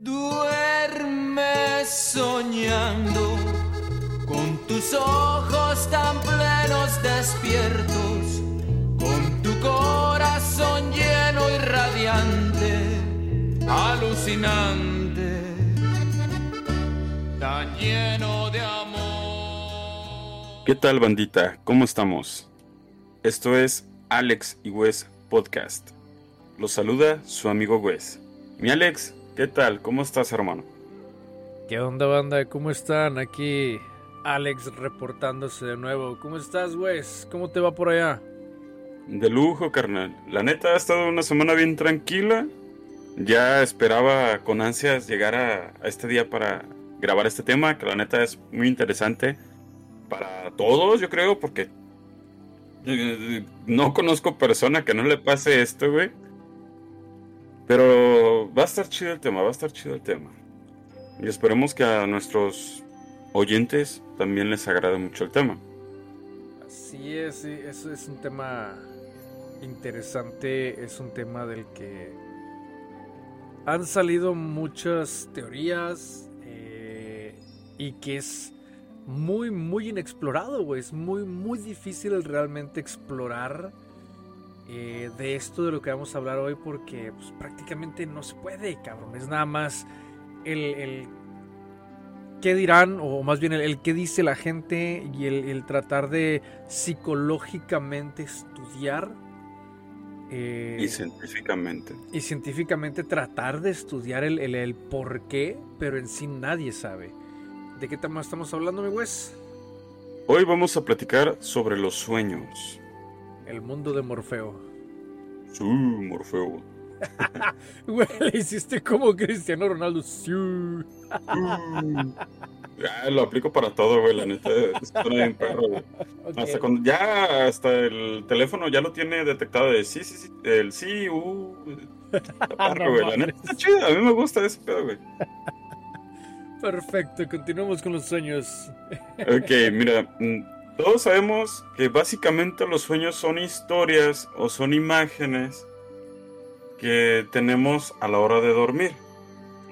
Duerme soñando con tus ojos tan plenos despiertos, con tu corazón lleno y radiante, alucinante, tan lleno de amor. ¿Qué tal bandita? ¿Cómo estamos? Esto es Alex y Wes Podcast. Los saluda su amigo Wes. Mi Alex, ¿Qué tal? ¿Cómo estás, hermano? ¿Qué onda, banda? ¿Cómo están? Aquí Alex reportándose de nuevo. ¿Cómo estás, güey? ¿Cómo te va por allá? De lujo, carnal. La neta ha estado una semana bien tranquila. Ya esperaba con ansias llegar a, este día para grabar este tema, que la neta es muy interesante para todos, yo creo, porque eh, no conozco persona que no le pase esto, güey. Pero va a estar chido el tema, va a estar chido el tema. Y esperemos que a nuestros oyentes también les agrade mucho el tema. Así es, eso es un tema interesante, es un tema del que han salido muchas teorías eh, y que es muy, muy inexplorado, güey. Es muy, muy difícil realmente explorar eh, de esto de lo que vamos a hablar hoy porque pues, prácticamente no se puede, cabrón. Es nada más el, el qué dirán, o más bien el, qué dice la gente y el, tratar de psicológicamente estudiar. Eh, y científicamente. Y científicamente tratar de estudiar el, el, por qué, pero en sí nadie sabe. ¿De qué tema estamos hablando, mi Wes? Hoy vamos a platicar sobre los sueños. El mundo de Morfeo. Sí, Morfeo. Güey, le hiciste como Cristiano Ronaldo. Sí. lo aplico para todo, güey, la neta. Estoy bien perro, güey. Hasta cuando ya, hasta el teléfono ya lo tiene detectado de sí, sí, sí, el sí, uh. güey, la neta está chida, a mí me gusta ese pedo, güey. Perfecto, continuamos con los sueños. ok, mira, mm, todos sabemos que básicamente los sueños son historias o son imágenes que tenemos a la hora de dormir.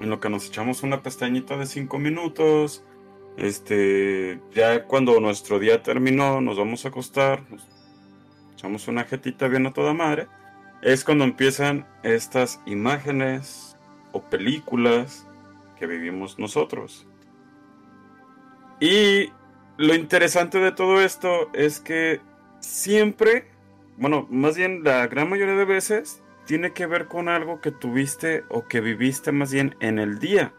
En lo que nos echamos una pestañita de 5 minutos. Este, ya cuando nuestro día terminó, nos vamos a acostar, echamos una jetita bien a toda madre. Es cuando empiezan estas imágenes o películas que vivimos nosotros. Y lo interesante de todo esto es que siempre, bueno, más bien la gran mayoría de veces, tiene que ver con algo que tuviste o que viviste más bien en el día.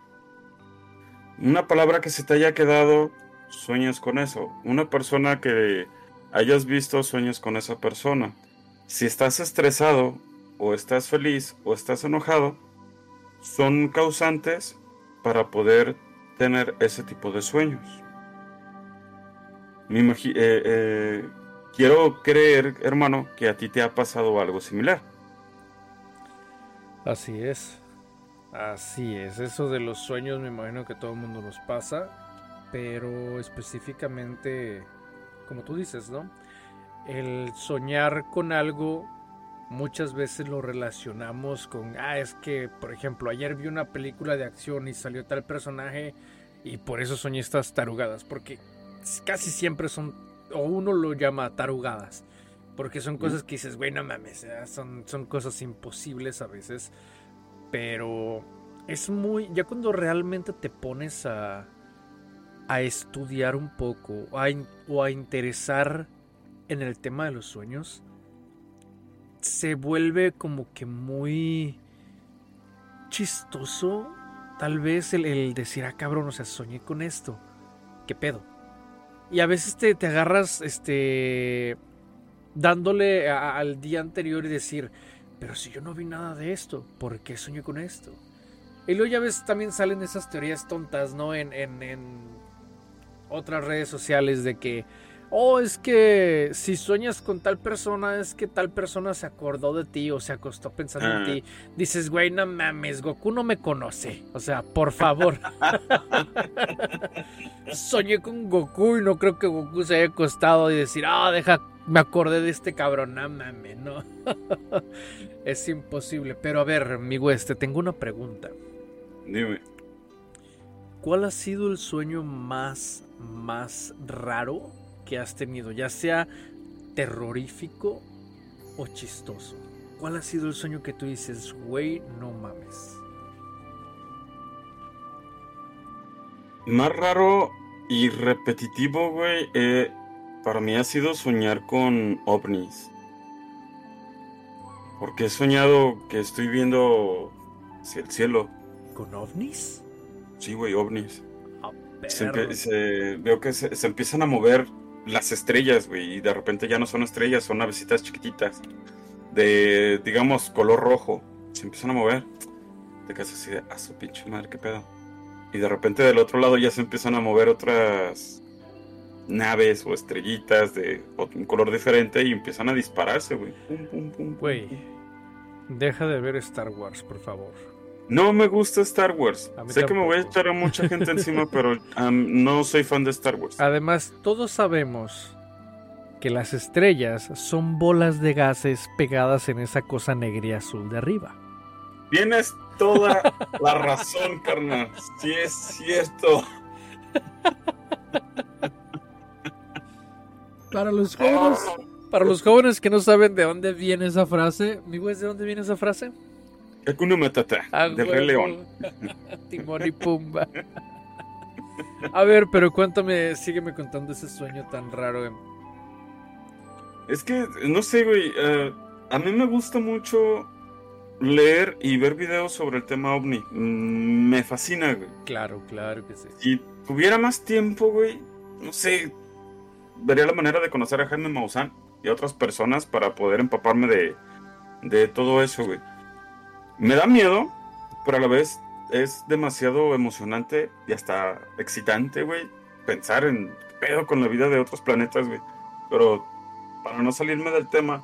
Una palabra que se te haya quedado, sueñas con eso. Una persona que hayas visto, sueñas con esa persona. Si estás estresado, o estás feliz, o estás enojado, son causantes para poder tener ese tipo de sueños. Me eh, eh, quiero creer, hermano, que a ti te ha pasado algo similar. Así es. Así es. Eso de los sueños me imagino que todo el mundo nos pasa. Pero específicamente, como tú dices, ¿no? El soñar con algo muchas veces lo relacionamos con, ah, es que, por ejemplo, ayer vi una película de acción y salió tal personaje y por eso soñé estas tarugadas. Porque casi siempre son, o uno lo llama tarugadas, porque son cosas que dices, güey, no mames, son, son cosas imposibles a veces, pero es muy, ya cuando realmente te pones a, a estudiar un poco o a interesar en el tema de los sueños, se vuelve como que muy chistoso, tal vez el, el decir, ah, cabrón, o sea, soñé con esto. ¿Qué pedo? Y a veces te, te agarras este dándole al día anterior y decir, pero si yo no vi nada de esto, ¿por qué soñé con esto? Y luego ya ves también salen esas teorías tontas, ¿no? En, en, en otras redes sociales de que oh, es que si sueñas con tal persona, es que tal persona se acordó de ti o se acostó pensando en ti. Dices, güey, no mames, Goku no me conoce. O sea, por favor. Soñé con Goku y no creo que Goku se haya acostado y decir, ah, deja, me acordé de este cabrón, no mames, no. es imposible. Pero a ver, mi güey, te tengo una pregunta. Dime. ¿Cuál ha sido el sueño más, más raro que has tenido? Ya sea terrorífico o chistoso. ¿Cuál ha sido el sueño que tú dices, güey, no mames? Más raro y repetitivo, güey, eh, para mí ha sido soñar con ovnis. Porque he soñado que estoy viendo hacia el cielo. ¿Con ovnis? Sí, güey, ovnis. A Se perro. empie- se- veo que se, se empiezan a mover las estrellas, güey, y de repente ya no son estrellas, son navecitas chiquititas. De, digamos, color rojo. Se empiezan a mover. Te quedas así de, a su pinche madre, qué pedo. Y de repente del otro lado ya se empiezan a mover otras naves o estrellitas de un color diferente y empiezan a dispararse, güey. Deja de ver Star Wars, por favor. No me gusta Star Wars. Sé que me voy a echar a mucha gente encima, pero no soy fan de Star Wars. Además, todos sabemos que las estrellas son bolas de gases pegadas en esa cosa negra y azul de arriba. Tienes toda la razón, carnal. Sí es cierto. Para los jóvenes, para los jóvenes que no saben de dónde viene esa frase, mi güey, ¿de dónde viene esa frase? Hakuna Matata, Ah, de Rey. León. Timón y Pumba. A ver, pero cuéntame, sígueme contando ese sueño tan raro. em. Es que, no sé, güey. eh, a mí me gusta mucho leer y ver videos sobre el tema ovni. Mm, me fascina, güey. Claro, claro que sí. Si tuviera más tiempo, güey, no sé, vería la manera de conocer a Jaime Maussan y a otras personas para poder empaparme de, de todo eso, güey. Me da miedo, pero a la vez es demasiado emocionante y hasta excitante, güey, pensar en qué pedo con la vida de otros planetas, güey. Pero para no salirme del tema,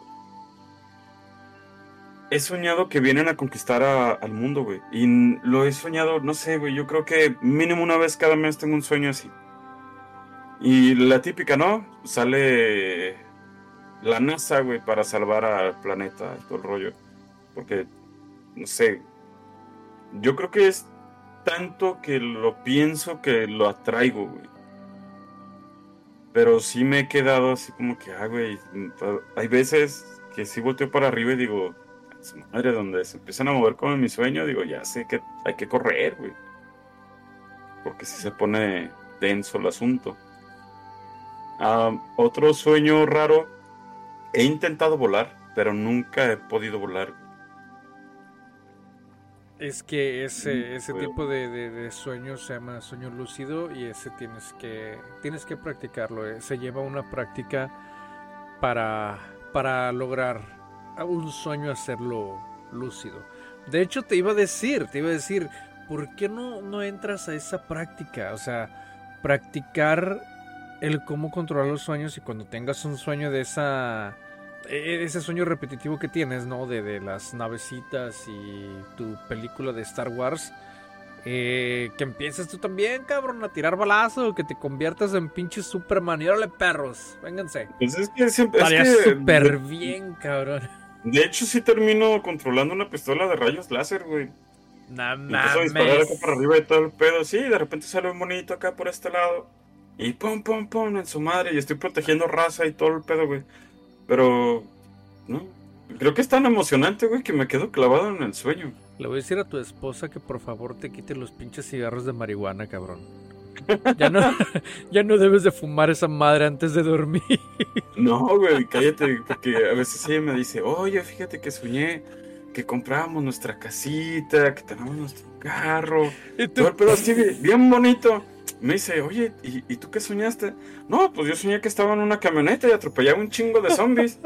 he soñado que vienen a conquistar a- al mundo, güey. Y lo he soñado, no sé, güey. Yo creo que mínimo una vez cada mes tengo un sueño así. Y la típica, ¿no? Sale la NASA, güey, para salvar al planeta todo el rollo. Porque, no sé. Yo creo que es tanto que lo pienso que lo atraigo, güey. Pero sí me he quedado así como que, ah, güey. Hay veces que sí volteo para arriba y digo, madre, donde se empiezan a mover como en mi sueño, digo, ya sé que hay que correr, güey. Porque si se pone denso el asunto. Ah, otro sueño raro, he intentado volar, pero nunca he podido volar. Es que ese, ese bueno. tipo de, de- de sueño se llama sueño lúcido y ese tienes que, tienes que practicarlo. eh. Se lleva una práctica para, para lograr un sueño hacerlo lúcido. De hecho, te iba a decir, te iba a decir, ¿por qué no, no entras a esa práctica? O sea, practicar el cómo controlar los sueños y cuando tengas un sueño de esa ese sueño repetitivo que tienes, ¿no? De, de las navecitas y tu película de Star Wars. eh, que empieces tú también, cabrón, a tirar balazo, que te conviertas en pinche Superman. Y órale, perros, vénganse. Pues es que siempre. que, súper de, bien, cabrón. de hecho, sí termino controlando una pistola de rayos láser, güey. No Empiezo a disparar acá para arriba y todo el pedo. Sí, de repente sale un monito acá por este lado. Y pum, pum, pum, en su madre. Y estoy protegiendo raza y todo el pedo, güey. Pero, no. Creo que es tan emocionante, güey, que me quedo clavado en el sueño. Le voy a decir a tu esposa que por favor te quite los pinches cigarros de marihuana, cabrón. Ya no, ya no debes de fumar esa madre antes de dormir. No, güey, cállate, porque a veces ella me dice, oye, fíjate que soñé que comprábamos nuestra casita, que tenemos nuestro carro. Y tú, Todo el pedo así, bien bonito. Me dice, oye, ¿y, y tú qué soñaste? No, pues yo soñé que estaba en una camioneta y atropellaba un chingo de zombies.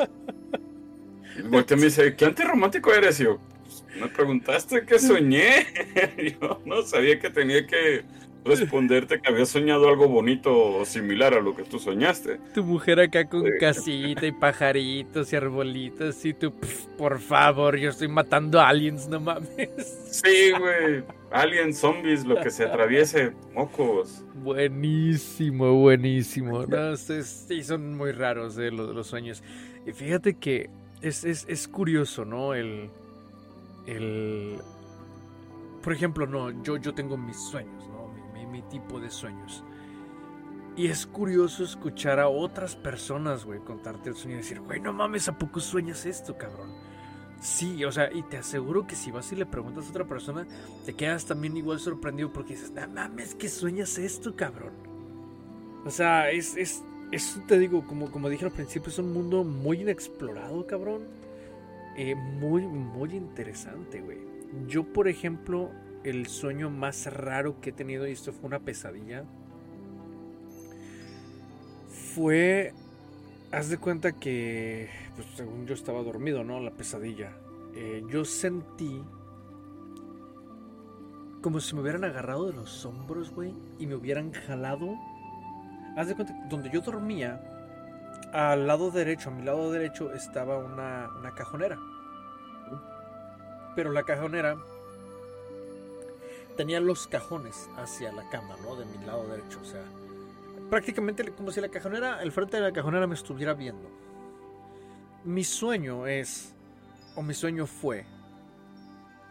Y me dice, ¿qué antirromántico eres? Y yo, "Pues, me preguntaste qué soñé. yo no sabía que tenía que responderte que había soñado algo bonito o similar a lo que tú soñaste. Tu mujer acá con Sí. casita y pajaritos y arbolitos y tú, "Pf, por favor, yo estoy matando aliens, no mames. Sí, güey. Aliens, zombies, lo que se atraviese, mocos. Buenísimo, buenísimo. No, es- sí, son muy raros eh, los, los sueños. Y fíjate que es, es, es curioso, ¿no? El, el... por ejemplo, no, yo, yo tengo mis sueños, ¿no? Mi, mi- mi tipo de sueños. Y es curioso escuchar a otras personas, güey, contarte el sueño y decir, güey, no mames, ¿a poco sueñas esto, cabrón? Sí, o sea, y te aseguro que si vas y le preguntas a otra persona, te quedas también igual sorprendido porque dices, no mames, que sueñas esto, cabrón. O sea, es, es, te digo, como, como dije al principio, es un mundo muy inexplorado, cabrón. Eh, muy, muy interesante, güey. Yo, por ejemplo, el sueño más raro que he tenido, y esto fue una pesadilla, fue, haz de cuenta que, pues según yo estaba dormido, ¿no? La pesadilla. Eh, yo sentí como si me hubieran agarrado de los hombros, güey, y me hubieran jalado. Haz de cuenta, donde yo dormía, al lado derecho, a mi lado derecho, estaba una, una cajonera. Pero la cajonera tenía los cajones hacia la cama, ¿no? De mi lado derecho, o sea, prácticamente como si la cajonera, el frente de la cajonera me estuviera viendo. Mi sueño es, o mi sueño fue,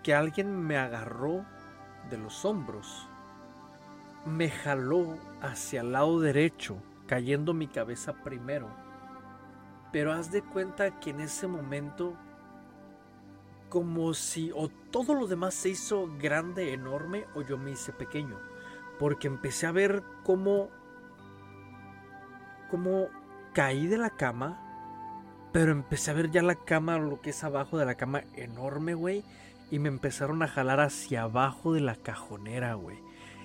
que alguien me agarró de los hombros, me jaló hacia el lado derecho, cayendo mi cabeza primero. Pero haz de cuenta que en ese momento, como si o todo lo demás se hizo grande, enorme, o yo me hice pequeño. Porque empecé a ver cómo, cómo caí de la cama, pero empecé a ver ya la cama, lo que es abajo de la cama, enorme, güey. Y me empezaron a jalar hacia abajo de la cajonera, güey.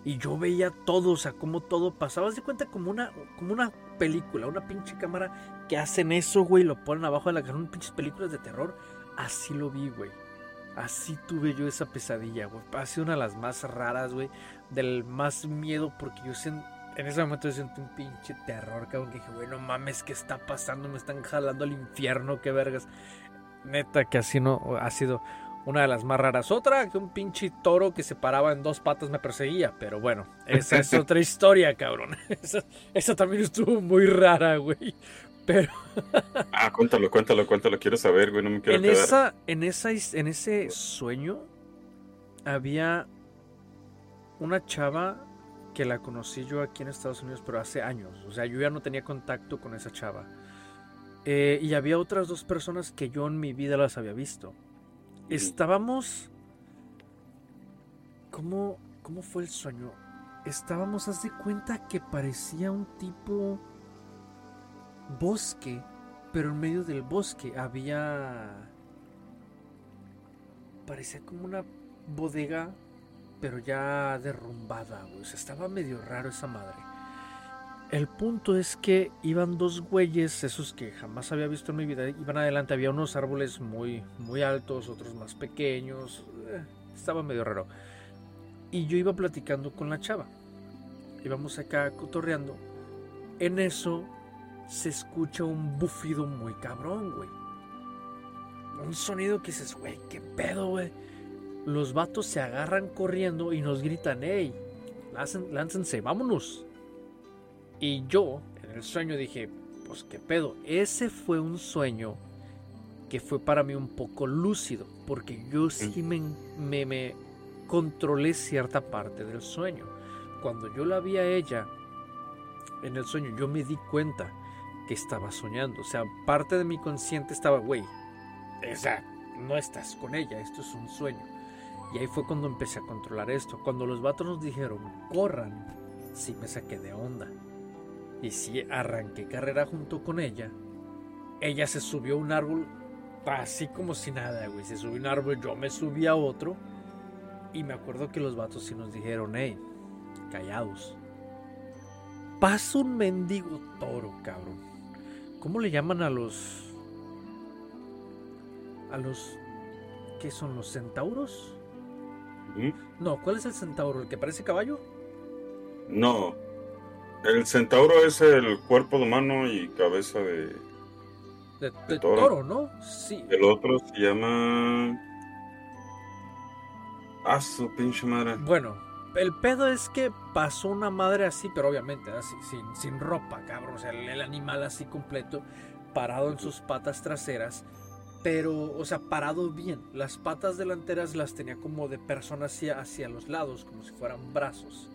Y yo veía todo, o sea, como todo pasaba. Haz de cuenta como una, como una película, una pinche cámara que hacen eso, güey, lo ponen abajo de la cajón, pinches películas de terror. Así lo vi, güey. Así tuve yo esa pesadilla, güey. Ha sido una de las más raras, güey. Del más miedo, porque yo sen- en ese momento yo sentí un pinche terror, cabrón. Que dije, güey, no mames, ¿qué está pasando? Me están jalando al infierno, qué vergas. Neta, que así no ha sido una de las más raras. Otra, que un pinche toro que se paraba en dos patas me perseguía. Pero bueno, esa es otra historia, cabrón. Esa, esa también estuvo muy rara, güey. Pero Ah, cuéntalo, cuéntalo, cuéntalo. Quiero saber, güey. No me quiero en quedar. esa, en esa, en ese sueño había una chava que la conocí yo aquí en Estados Unidos, pero hace años. O sea, yo ya no tenía contacto con esa chava. Eh, y había otras dos personas que yo en mi vida las había visto. Estábamos. ¿Cómo, cómo fue el sueño? Estábamos, haz de cuenta que parecía un tipo bosque, pero en medio del bosque había. Parecía como una bodega, pero ya derrumbada, güey. O sea, estaba medio raro esa madre. El punto es que iban dos güeyes, esos que jamás había visto en mi vida, iban adelante, había unos árboles muy, muy altos, otros más pequeños, eh, estaba medio raro. Y yo iba platicando con la chava, íbamos acá cotorreando, en eso se escucha un bufido muy cabrón, güey. Un sonido que dices, güey, qué pedo, güey. Los vatos se agarran corriendo y nos gritan, hey, láncen- láncense, vámonos. Y yo, en el sueño, dije, pues qué pedo. Ese fue un sueño que fue para mí un poco lúcido, porque yo sí me, me, me controlé cierta parte del sueño. Cuando yo la vi a ella en el sueño, yo me di cuenta que estaba soñando. O sea, parte de mi consciente estaba, güey, o sea, no estás con ella, esto es un sueño. Y ahí fue cuando empecé a controlar esto. Cuando los vatos nos dijeron, corran, sí me saqué de onda. Y sí arranqué carrera junto con ella. Ella se subió a un árbol así como si nada, güey. Se subió a un árbol, yo me subí a otro. Y me acuerdo que los vatos sí nos dijeron, hey, callados. Pasa un mendigo toro, cabrón. ¿Cómo le llaman a los... a los... ¿Qué son los centauros? ¿Mm? No, ¿cuál es el centauro? ¿El que parece caballo? No. El centauro es el cuerpo de humano y cabeza de. De, de toro. toro, ¿no? Sí. El otro se llama. Ah, su pinche madre. Bueno, el pedo es que pasó una madre así, pero obviamente así, sin, sin ropa, cabrón. O sea, el, el animal así completo, parado en sus patas traseras. Pero, o sea, parado bien. Las patas delanteras las tenía como de persona hacia, hacia los lados, como si fueran brazos.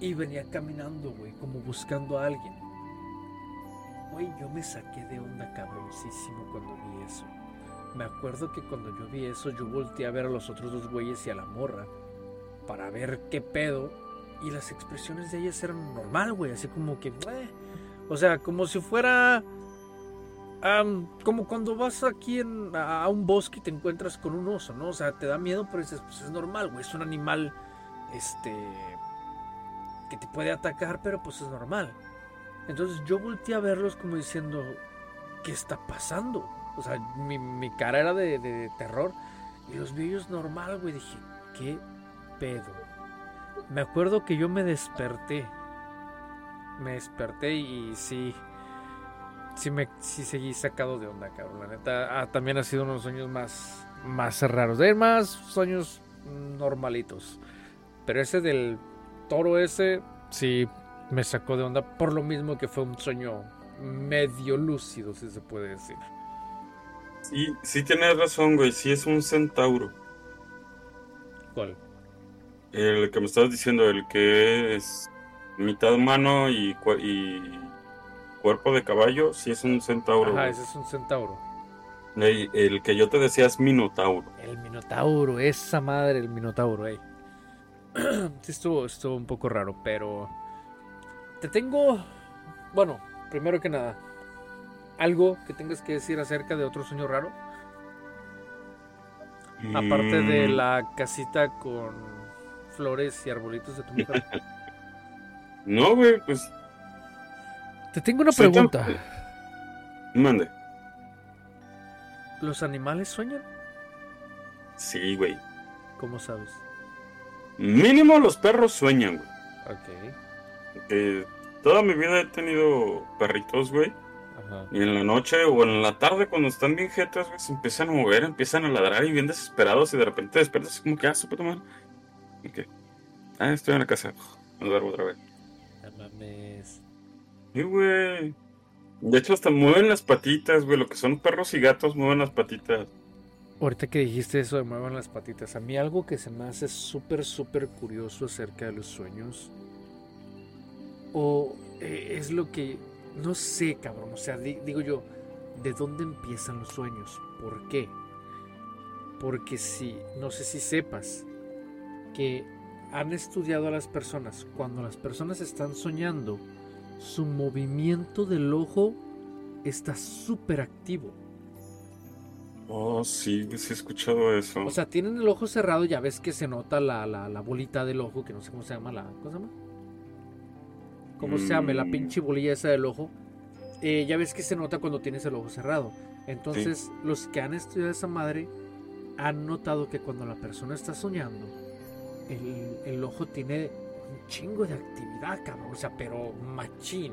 Y venía caminando, güey, como buscando a alguien. Güey, yo me saqué de onda cabroncísimo cuando vi eso. Me acuerdo que cuando yo vi eso, yo volteé a ver a los otros dos güeyes y a la morra. Para ver qué pedo. Y las expresiones de ellas eran normal, güey. Así como que. O sea, como si fuera. Am, como cuando vas aquí en- a un bosque y te encuentras con un oso, ¿no? O sea, te da miedo, pero dices, pues es normal, güey. Es un animal, este. que te puede atacar, pero pues es normal. Entonces yo volteé a verlos como diciendo, ¿qué está pasando? O sea, mi, mi cara era de, de terror. Y los vi ellos normal, güey. Dije, ¿qué pedo? Me acuerdo que yo me desperté. Me desperté y sí. Sí, me, sí seguí sacado de onda, cabrón. La neta, ah, también ha sido uno de los sueños más, más raros. De más sueños normalitos. Pero ese del toro ese, sí me sacó de onda. Por lo mismo que fue un sueño medio lúcido, si se puede decir. Sí, sí tienes razón, güey. Sí es un centauro. ¿Cuál? El que me estabas diciendo, el que es mitad humano y, y cuerpo de caballo, sí es un centauro. Ajá, ese es un centauro. El, el que yo te decía es minotauro. El Minotauro, esa madre, el Minotauro, ey. sí, estuvo, estuvo un poco raro, pero. Te tengo. Bueno, primero que nada, ¿algo que tengas que decir acerca de otro sueño raro? Aparte de Mm, la casita con flores y arbolitos de tu mujer. No, güey, pues Te tengo una pregunta. mande. ¿Los animales sueñan? Sí, güey. ¿Cómo sabes? Mínimo los perros sueñan, güey. Ok. Porque toda mi vida he tenido perritos, güey. Ajá. Y en la noche o en la tarde, cuando están bien jetas, güey, se empiezan a mover, empiezan a ladrar y bien desesperados. Y de repente despiertas como que, ah, su puta madre. Ok. Ah, estoy en la casa. Me duermo otra vez. No mames. Sí, güey. De hecho, hasta mueven las patitas, güey. Lo que son perros y gatos mueven las patitas. Ahorita que dijiste eso de muevan las patitas, a mí algo que se me hace súper, súper curioso acerca de los sueños, o eh, es lo que, no sé, cabrón, o sea, di- digo yo, ¿de dónde empiezan los sueños? ¿Por qué? Porque si, no sé si sepas, que han estudiado a las personas, cuando las personas están soñando, su movimiento del ojo está súper activo. Oh, sí, sí he escuchado eso. O sea, tienen el ojo cerrado, ya ves que se nota la, la, la bolita del ojo, que no sé cómo se llama la. ¿Cómo se llama? ¿Cómo se llama? La Mm. pinche bolilla esa del ojo. Eh, ya ves que se nota cuando tienes el ojo cerrado. Entonces, los que han estudiado esa madre han notado que cuando la persona está soñando, el, el ojo tiene un chingo de actividad, cabrón. O sea, pero machín.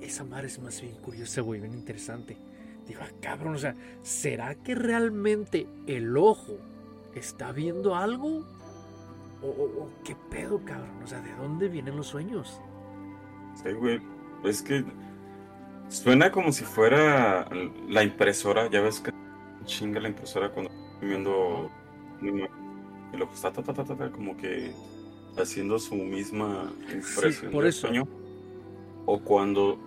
Esa madre es más bien curiosa, güey, bien interesante. Digo, ah, cabrón, o sea, ¿será que realmente el ojo está viendo algo? ¿O, qué pedo, cabrón? O sea, ¿de dónde vienen los sueños? Sí, güey. Es que suena como si fuera la impresora. Ya ves que chinga la impresora cuando estoy viendo y luego está ta, ta, ta, ta, como que haciendo su misma impresión por del eso. sueño. O cuando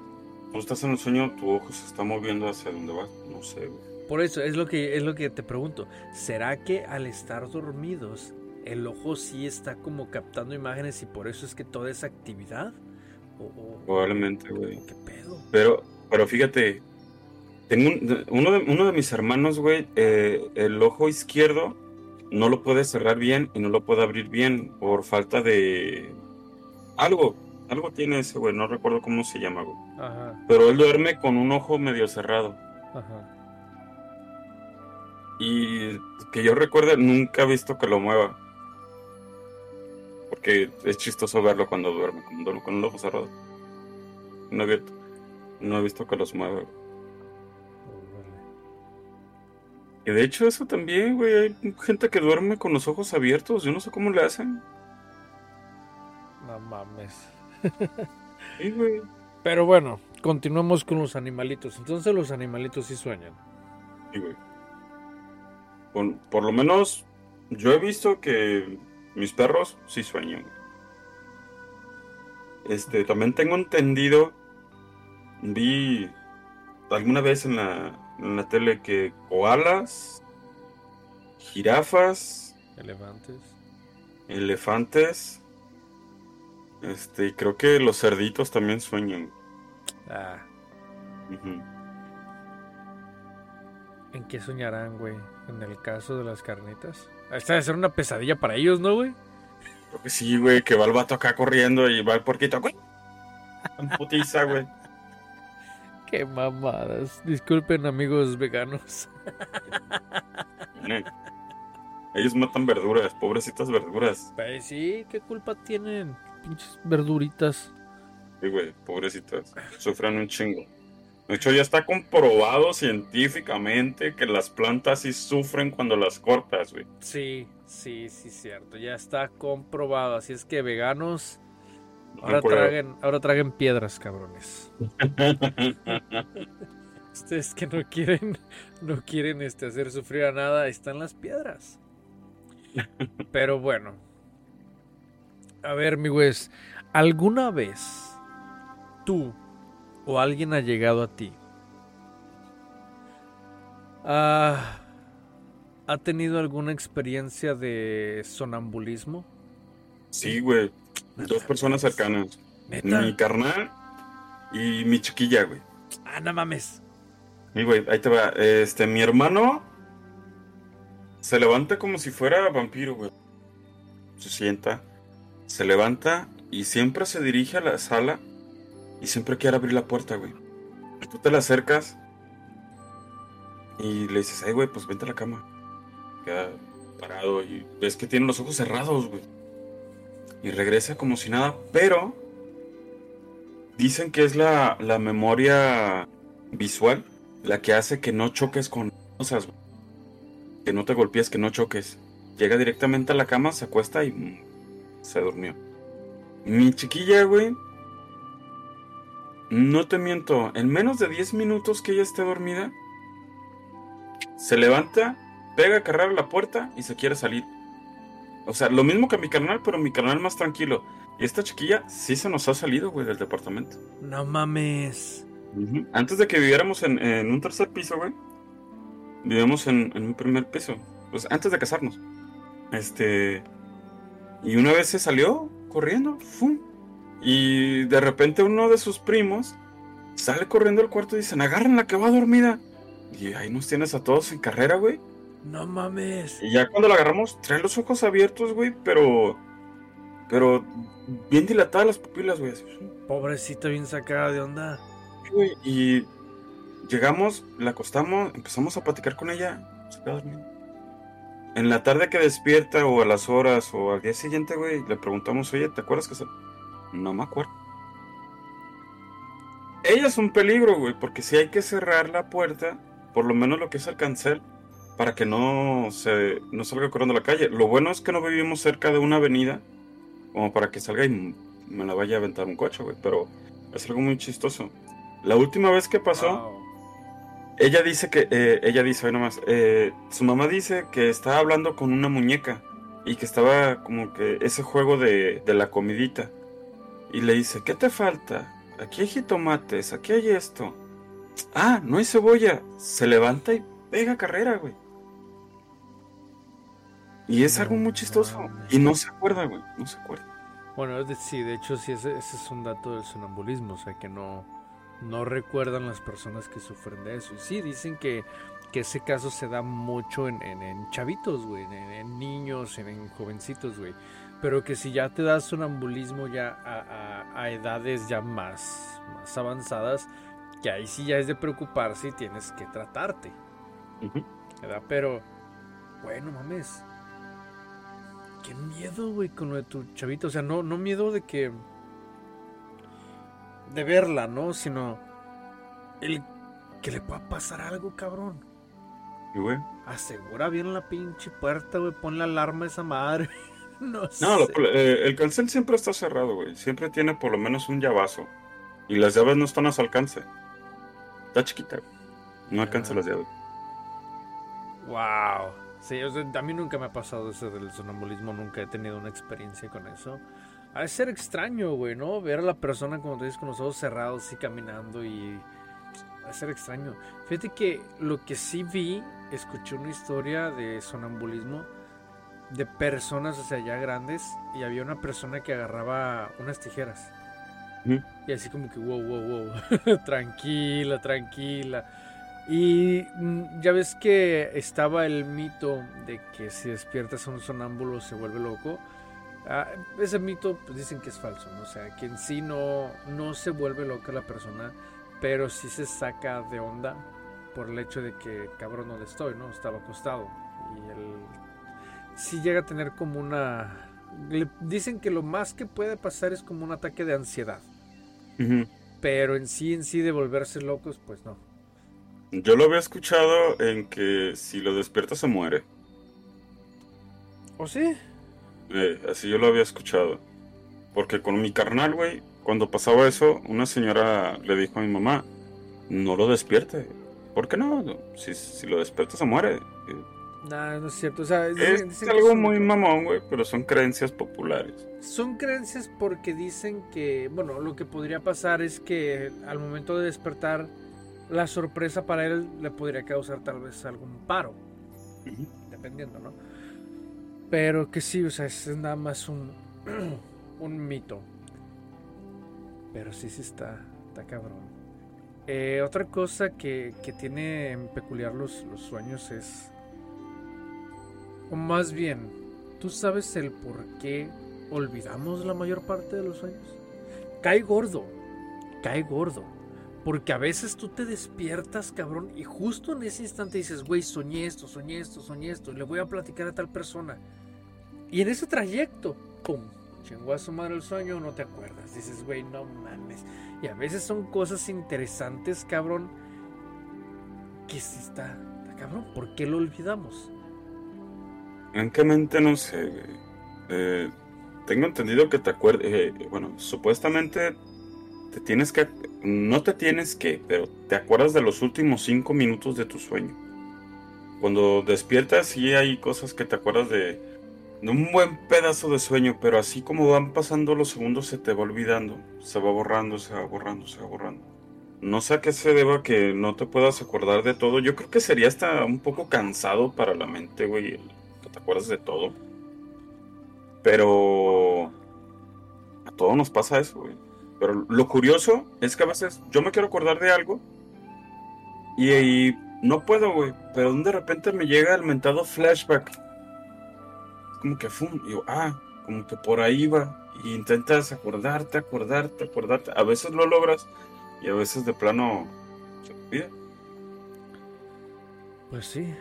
tú estás en el sueño, tu ojo se está moviendo hacia donde vas. No sé, güey. Por eso es lo que es lo que te pregunto. ¿Será que al estar dormidos el ojo sí está como captando imágenes y por eso es que toda esa actividad? ¿O, o- Probablemente, güey. qué pedo? Pero, pero fíjate, tengo un- uno, de, uno de mis hermanos, güey, eh, el ojo izquierdo no lo puede cerrar bien y no lo puede abrir bien por falta de algo. Algo tiene ese, güey, no recuerdo cómo se llama, güey. Ajá, Pero él duerme con un ojo medio cerrado. ajá. Y que yo recuerde, nunca he visto que lo mueva. Porque es chistoso verlo cuando duerme, cuando duerme con un ojo cerrado. No abierto. No he visto que los mueva. Y de hecho eso también, güey, hay gente que duerme con los ojos abiertos, yo no sé cómo le hacen. No mames. Sí, güey. Pero bueno, continuamos con los animalitos. Entonces los animalitos sí sueñan. Sí, güey. Por, por lo menos yo he visto que mis perros sí sueñan. Este, también tengo entendido, vi alguna vez en la, en la tele que koalas, jirafas, Elefantes. elefantes, este, y creo que los cerditos también sueñan. Ah, Ujú. ¿en qué soñarán, güey? En el caso de las carnitas. Esta debe ser una pesadilla para ellos, ¿no, güey? Creo que sí, güey, que va el vato acá corriendo y va el porquito, güey. En putiza, güey. Qué mamadas. Disculpen, amigos veganos. Eh. Ellos matan verduras, pobrecitas verduras. Pues sí, ¿qué culpa tienen? Pinches verduritas. Sí, güey, pobrecitas. Sufren un chingo. De hecho, ya está comprobado científicamente que las plantas sí sufren cuando las cortas, güey. Sí, sí, sí, cierto. Ya está comprobado. Así es que veganos, No ahora traguen, ahora traguen piedras, cabrones. Ustedes que no quieren, no quieren este, hacer sufrir a nada, ahí están las piedras. Pero bueno. A ver, mi Wes, ¿alguna vez tú o alguien ha llegado a ti? ah, ¿Ha tenido alguna experiencia de sonambulismo? Sí, güey. Dos personas cercanas. ¿Neta? Mi carnal y mi chiquilla, güey. Ah, no mames. Mi güey, ahí te va. Este, mi hermano se levanta como si fuera vampiro, güey. Se sienta, se levanta y siempre se dirige a la sala y siempre quiere abrir la puerta, güey. Y Tú te la acercas y le dices, ay, güey, pues vente a la cama. Queda parado y ves que tiene los ojos cerrados, güey. Y regresa como si nada, pero dicen que es la, la memoria visual la que hace que no choques con cosas, que no te golpees, que no choques. Llega directamente a la cama, se acuesta y mm, se durmió. Mi chiquilla, güey, no te miento, en menos de 10 minutos que ella esté dormida, se levanta, pega a cargar la puerta y se quiere salir. O sea, lo mismo que mi carnal, pero mi carnal más tranquilo. Y esta chiquilla sí se nos ha salido, güey, del departamento. No mames. Antes de que viviéramos en, en un tercer piso, güey. Vivíamos en, en un primer piso. Pues antes de casarnos. Este. Y una vez se salió corriendo. ¡fum! Y de repente uno de sus primos sale corriendo al cuarto y dicen: Agarren la que va dormida. Y ahí nos tienes a todos en carrera, güey. No mames. Y ya cuando la agarramos, trae los ojos abiertos, güey, pero. Pero bien dilatadas las pupilas, güey. Pobrecita bien sacada de onda. güey, Y llegamos, la acostamos, empezamos a platicar con ella, se queda dormida. En la tarde que despierta, o a las horas, o al día siguiente, güey, le preguntamos, oye, ¿te acuerdas que se.? No me acuerdo. Ella es un peligro, güey, porque si hay que cerrar la puerta, por lo menos lo que es el cancel, para que no se no salga corriendo a la calle. Lo bueno es que no vivimos cerca de una avenida, como para que salga y me la vaya a aventar un coche, güey, pero es algo muy chistoso. La última vez que pasó, Wow. ella dice que, eh, ella dice, hoy nomás, eh, su mamá dice que estaba hablando con una muñeca y que estaba como que ese juego de, de la comidita. Y le dice, ¿qué te falta? Aquí hay jitomates, aquí hay esto. Ah, no hay cebolla. Se levanta y pega carrera, güey. Y es algo muy chistoso. Y no se acuerda, güey. No se acuerda. Bueno, es de- sí, de hecho sí, ese, ese es un dato del sonambulismo, o sea que no, no recuerdan las personas que sufren de eso. Y sí, dicen que, que ese caso se da mucho en, en- en chavitos, güey, en, en niños, en, en jovencitos, güey. Pero que si ya te das sonambulismo ya a, a- a edades ya más, más avanzadas, que ahí sí ya es de preocuparse y tienes que tratarte. ¿verdad? Pero, bueno, mames. Qué miedo, güey, con lo de tu chavito. O sea, no, no miedo de que. de verla, ¿no? Sino. El que le pueda pasar algo, cabrón. Y, güey. Asegura bien la pinche puerta, güey. Pon la alarma a esa madre. no sé. No, lo- eh, el cancel siempre está cerrado, güey. Siempre tiene por lo menos un llavazo. Y las llaves no están a su alcance. Está chiquita, güey. No alcanza Ah. las llaves. Wow. Sí, o sea, a mí nunca me ha pasado eso del sonambulismo, nunca he tenido una experiencia con eso. Ha de ser extraño, güey, ¿no? Ver a la persona, como te dices, con los ojos cerrados y caminando y... De ser extraño. Fíjate que lo que sí vi, escuché una historia de sonambulismo de personas, o sea, ya grandes, y había una persona que agarraba unas tijeras. Ujú. Y así como que, wow, wow, wow, tranquila, tranquila. Y mm, ya ves que estaba el mito de que si despiertas a un sonámbulo se vuelve loco. Ah, ese mito pues dicen que es falso, ¿no? O sea, que en sí no, no se vuelve loca la persona, pero sí se saca de onda por el hecho de que cabrón donde estoy, ¿no? Estaba acostado. Y él sí llega a tener como una... le- dicen que lo más que puede pasar es como un ataque de ansiedad. Pero en sí, en sí de volverse locos, pues no. Yo lo había escuchado en que si lo despiertas se muere. ¿O sí? Eh, así yo lo había escuchado. Porque con mi carnal, güey, cuando pasaba eso, una señora le dijo a mi mamá, no lo despierte. ¿Por qué no? Si, si lo despierta se muere. Nah, no es cierto. O sea, Es algo son- muy mamón, güey, pero son creencias populares. Son creencias porque dicen que, bueno, lo que podría pasar es que al momento de despertar, la sorpresa para él le podría causar tal vez algún paro, dependiendo, ¿no? Pero que sí, o sea, es nada más un, un mito. Pero sí, sí está, está cabrón. Eh, otra cosa que, que tiene en peculiar los, los sueños es, o más bien, ¿tú sabes el por qué olvidamos la mayor parte de los sueños? Cae gordo, cae gordo. Porque a veces tú te despiertas, cabrón, y justo en ese instante dices, güey, soñé esto, soñé esto, soñé esto, le voy a platicar a tal persona. Y en ese trayecto, pum, chingó a su el sueño, no te acuerdas. Dices, güey, no mames. Y a veces son cosas interesantes, cabrón, que sí está, cabrón. ¿Por qué lo olvidamos? Francamente no sé, güey. Eh, tengo entendido que te acuerdas, bueno, supuestamente te tienes que, no te tienes que, pero te acuerdas de los últimos cinco minutos de tu sueño. Cuando despiertas sí hay cosas que te acuerdas de, de un buen pedazo de sueño, pero así como van pasando los segundos se te va olvidando, se va borrando, se va borrando, se va borrando. No sé a qué se deba que no te puedas acordar de todo. Yo creo que sería hasta un poco cansado para la mente, güey, que te acuerdas de todo. Pero a todos nos pasa eso, güey. Pero lo curioso es que a veces yo me quiero acordar de algo y, no puedo, güey. Pero de repente me llega el mentado flashback. Como que fum, yo, ah, como que por ahí va. Y intentas acordarte, acordarte, acordarte. A veces lo logras y a veces de plano se olvida. Pues sí.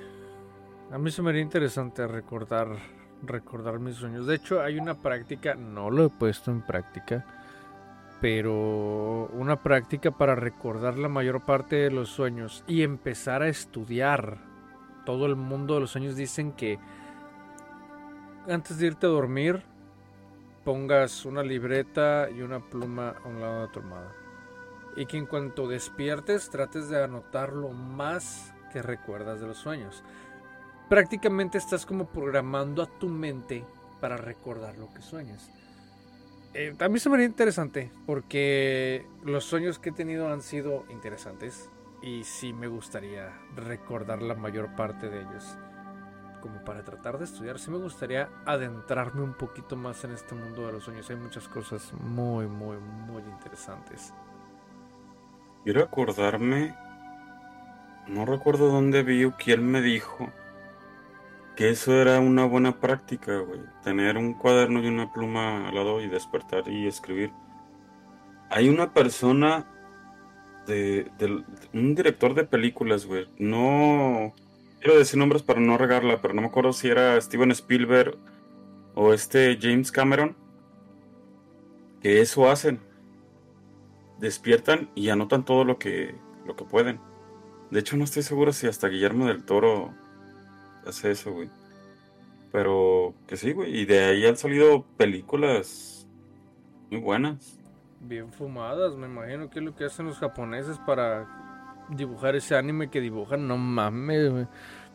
A mí se me haría interesante recordar recordar mis sueños. De hecho, hay una práctica, no lo he puesto en práctica, pero una práctica para recordar la mayor parte de los sueños y empezar a estudiar todo el mundo de los sueños. Dicen que antes de irte a dormir pongas una libreta y una pluma a un lado de tu almohada. Y que en cuanto despiertes trates de anotar lo más que recuerdas de los sueños. Prácticamente estás como programando a tu mente para recordar lo que sueñas. Eh, mí se me haría interesante porque los sueños que he tenido han sido interesantes y sí me gustaría recordar la mayor parte de ellos. Como para tratar de estudiar, sí me gustaría adentrarme un poquito más en este mundo de los sueños. Hay muchas cosas muy, muy, muy interesantes. Quiero acordarme. No recuerdo dónde vi o quién me dijo que eso era una buena práctica, güey. Tener un cuaderno y una pluma al lado y despertar y escribir. Hay una persona de, del- un director de películas, güey. No quiero decir nombres para no regarla, pero no me acuerdo si era Steven Spielberg o este James Cameron. Que eso hacen despiertan y anotan todo lo que, lo que pueden. De hecho, no estoy seguro si hasta Guillermo del Toro hace eso, güey. Pero que sí, güey. Y de ahí han salido películas muy buenas. Bien fumadas, me imagino que es lo que hacen los japoneses para dibujar ese anime que dibujan. No mames, güey.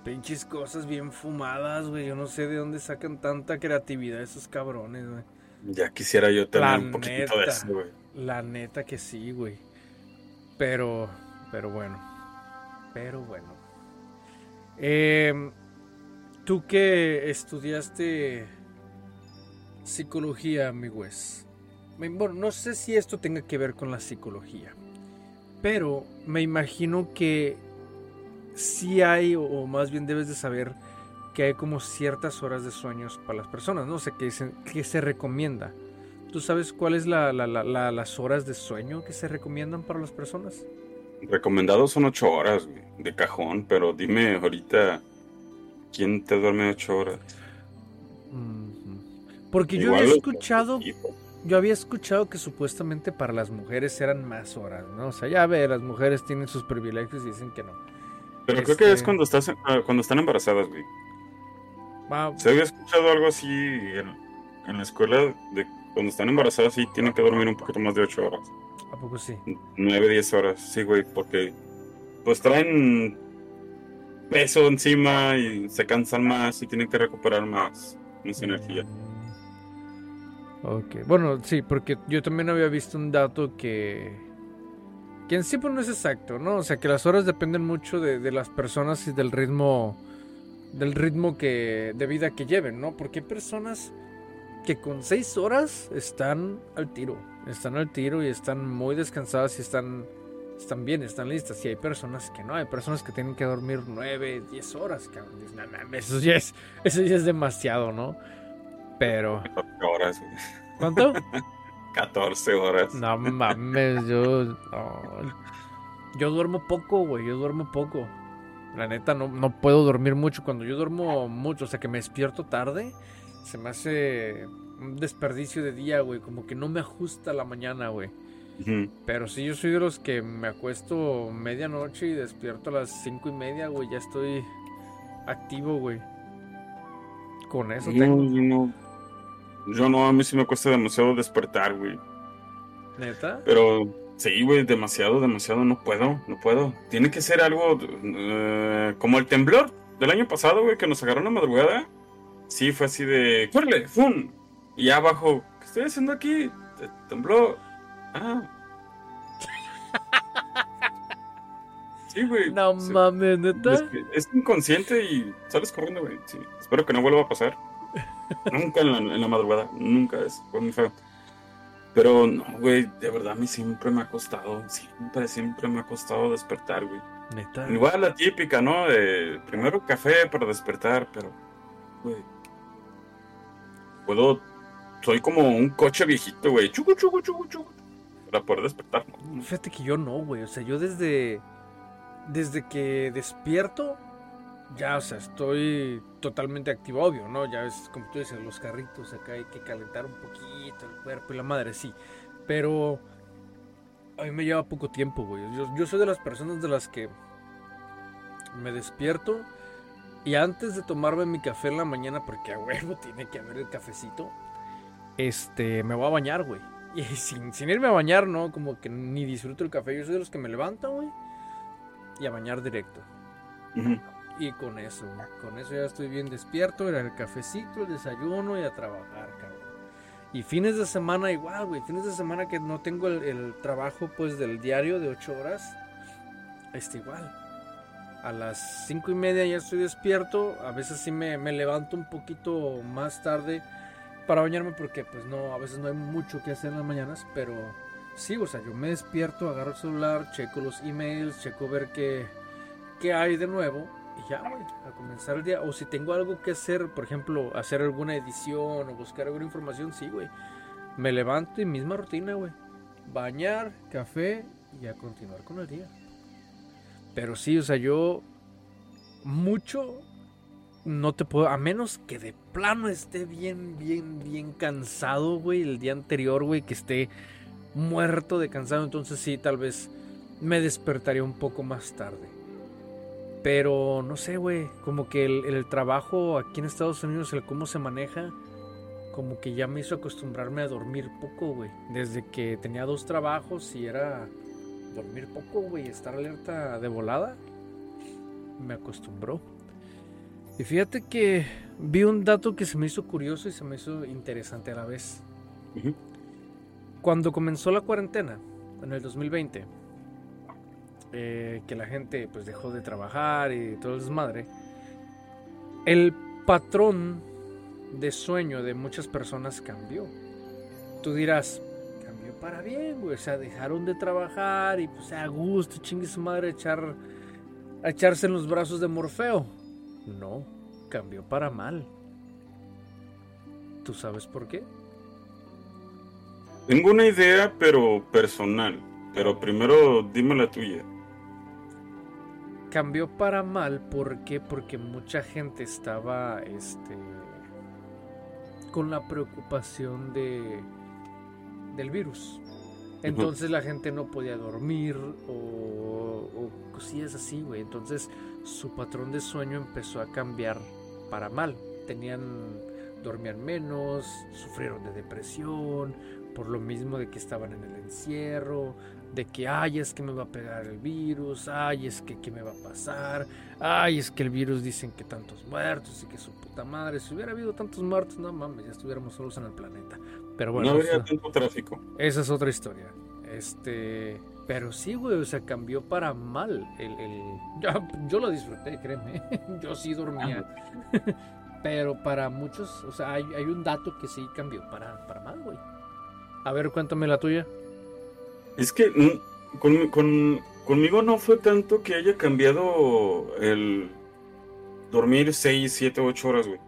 Pinches cosas bien fumadas, güey. Yo no sé de dónde sacan tanta creatividad esos cabrones, güey. Ya quisiera yo tener La un poquito de eso, güey. La neta que sí, güey. Pero, pero bueno. Pero bueno. Em, Tú que estudiaste psicología, mi Bueno, no sé si esto tenga que ver con la psicología. Pero me imagino que sí hay, o- más bien debes de saber que hay como ciertas horas de sueños para las personas, ¿no? O sea, que se, que se recomienda. ¿Tú sabes cuáles la, la- la- la- las horas de sueño que se recomiendan para las personas? Recomendados son ocho horas, de cajón, pero dime ahorita, ¿quién te duerme ocho horas? Porque yo había escuchado, yo había escuchado que supuestamente para las mujeres eran más horas, ¿no? O sea, ya ve, las mujeres tienen sus privilegios y dicen que no. Pero creo que es Este- cuando estás ah, cuando están embarazadas, güey. Va- Se había escuchado algo así en, en la escuela de cuando están embarazadas sí tienen que dormir un poquito más de ocho horas. ¿A poco sí? Nueve, diez horas, sí, güey, porque pues traen peso encima y se cansan más y tienen que recuperar más, más energía. Ok, bueno, sí, porque yo también había visto un dato que, que en sí pues no es exacto, ¿no? O sea, que las horas dependen mucho de, de las personas y del ritmo, del ritmo que, de vida que lleven, ¿no? Porque hay personas que con seis horas están al tiro, están al tiro y están muy descansadas y están, están bien, están listas. Y hay personas que no, hay personas que tienen que dormir nueve, diez horas, cabrón. "No mames, Eso ya es, eso ya es demasiado, ¿no? Pero... 14 horas. ¿Cuánto? 14 horas. No mames, yo. no. Yo duermo poco, güey. Yo duermo poco. La neta, no, no puedo dormir mucho. Cuando yo duermo mucho, o sea, que me despierto tarde, se me hace un desperdicio de día, güey. Como que no me ajusta la mañana, güey. Pero sí, yo soy de los que me acuesto medianoche y despierto a las cinco y media, güey. Ya estoy activo, güey. Con eso No, tengo. yo no. Yo no, a mí sí me cuesta demasiado despertar, güey. ¿Neta? Pero sí, güey, demasiado, demasiado, no puedo, no puedo. Tiene que ser algo eh, como el temblor del año pasado, güey, que nos agarró en la madrugada. Sí, fue así de, ¡córrele! ¡Fum! Y ya abajo, ¿qué estoy haciendo aquí? Te- Tembló. Ah. Sí, güey. No sí. mames, neta. Es, que es inconsciente y sales corriendo, güey. Sí. Espero que no vuelva a pasar. nunca en la, en la madrugada. Nunca es. Fue muy feo. Pero no, güey. De verdad, a mí siempre me ha costado. Siempre, siempre me ha costado despertar, güey. Neta. Igual la típica, ¿no? De primero café para despertar, pero, güey. Puedo. Soy como un coche viejito, güey. Chucu, chucu, chucu, chucu. Para poder despertar, ¿no? Fíjate que yo no, güey. O sea, yo desde. Desde que despierto, ya, o sea, estoy totalmente activo, obvio, ¿no? Ya ves, como tú dices, los carritos acá hay que calentar un poquito el cuerpo y la madre, sí. Pero. A mí me lleva poco tiempo, güey. Yo, yo soy de las personas de las que. Me despierto. Y antes de tomarme mi café en la mañana, porque a huevo tiene que haber el cafecito, este, me voy a bañar, güey. Y sin, sin irme a bañar, ¿no? Como que ni disfruto el café. Yo soy de los que me levantan, güey. Y a bañar directo. Y con eso, con eso ya estoy bien despierto. Era el cafecito, el desayuno y a trabajar, cabrón. Y fines de semana igual, güey. Fines de semana que no tengo el, el trabajo, pues, del diario de 8 horas. Este igual. A las cinco y media ya estoy despierto. A veces sí me, me levanto un poquito más tarde para bañarme porque pues no, a veces no hay mucho que hacer en las mañanas, pero sí, o sea, yo me despierto, agarro el celular, checo los emails, checo ver qué, qué hay de nuevo y ya, güey, a comenzar el día. O si tengo algo que hacer, por ejemplo, hacer alguna edición o buscar alguna información, sí, güey. Me levanto y misma rutina, güey. Bañar, café y a continuar con el día. Pero sí, o sea, yo mucho no te puedo, a menos que de plano esté bien, bien, bien cansado, güey, el día anterior, güey, que esté muerto de cansado, entonces sí, tal vez me despertaría un poco más tarde. Pero no sé, güey, como que el, el trabajo aquí en Estados Unidos, el cómo se maneja, como que ya me hizo acostumbrarme a dormir poco, güey. Desde que tenía dos trabajos y era dormir poco, güey, estar alerta de volada, me acostumbró. Y fíjate que vi un dato que se me hizo curioso y se me hizo interesante a la vez. Ujú. Cuando comenzó la cuarentena, en el 2020, eh, que la gente pues dejó de trabajar y todo el desmadre, el patrón de sueño de muchas personas cambió. Tú dirás, cambió para bien, güey. O sea, dejaron de trabajar y pues a gusto, chingue su madre, echar, a echarse en los brazos de Morfeo. No, cambió para mal. ¿Tú sabes por qué? Tengo una idea, pero personal. Pero primero dime la tuya. Cambió para mal, ¿por qué? Porque mucha gente estaba, este, con la preocupación de, del virus. Entonces la gente no podía dormir o, o cosillas así, güey. Entonces su patrón de sueño empezó a cambiar para mal. Tenían, dormían menos, sufrieron de depresión, por lo mismo de que estaban en el encierro, de que, ay, es que me va a pegar el virus, ay, es que, ¿qué me va a pasar? Ay, es que el virus dicen que tantos muertos y que su puta madre, si hubiera habido tantos muertos, no mames, ya estuviéramos solos en el planeta. Pero bueno, no habría tanto tráfico. esa es otra historia. Este, pero sí, güey, o sea, cambió para mal. El, el- yo, yo lo disfruté, créeme. Yo sí dormía. pero para muchos, o sea, hay, hay un dato que sí cambió para, para mal, güey. A ver, cuéntame la tuya. Es que mm, con- con- conmigo no fue tanto que haya cambiado el dormir 6, 7, 8 horas, güey.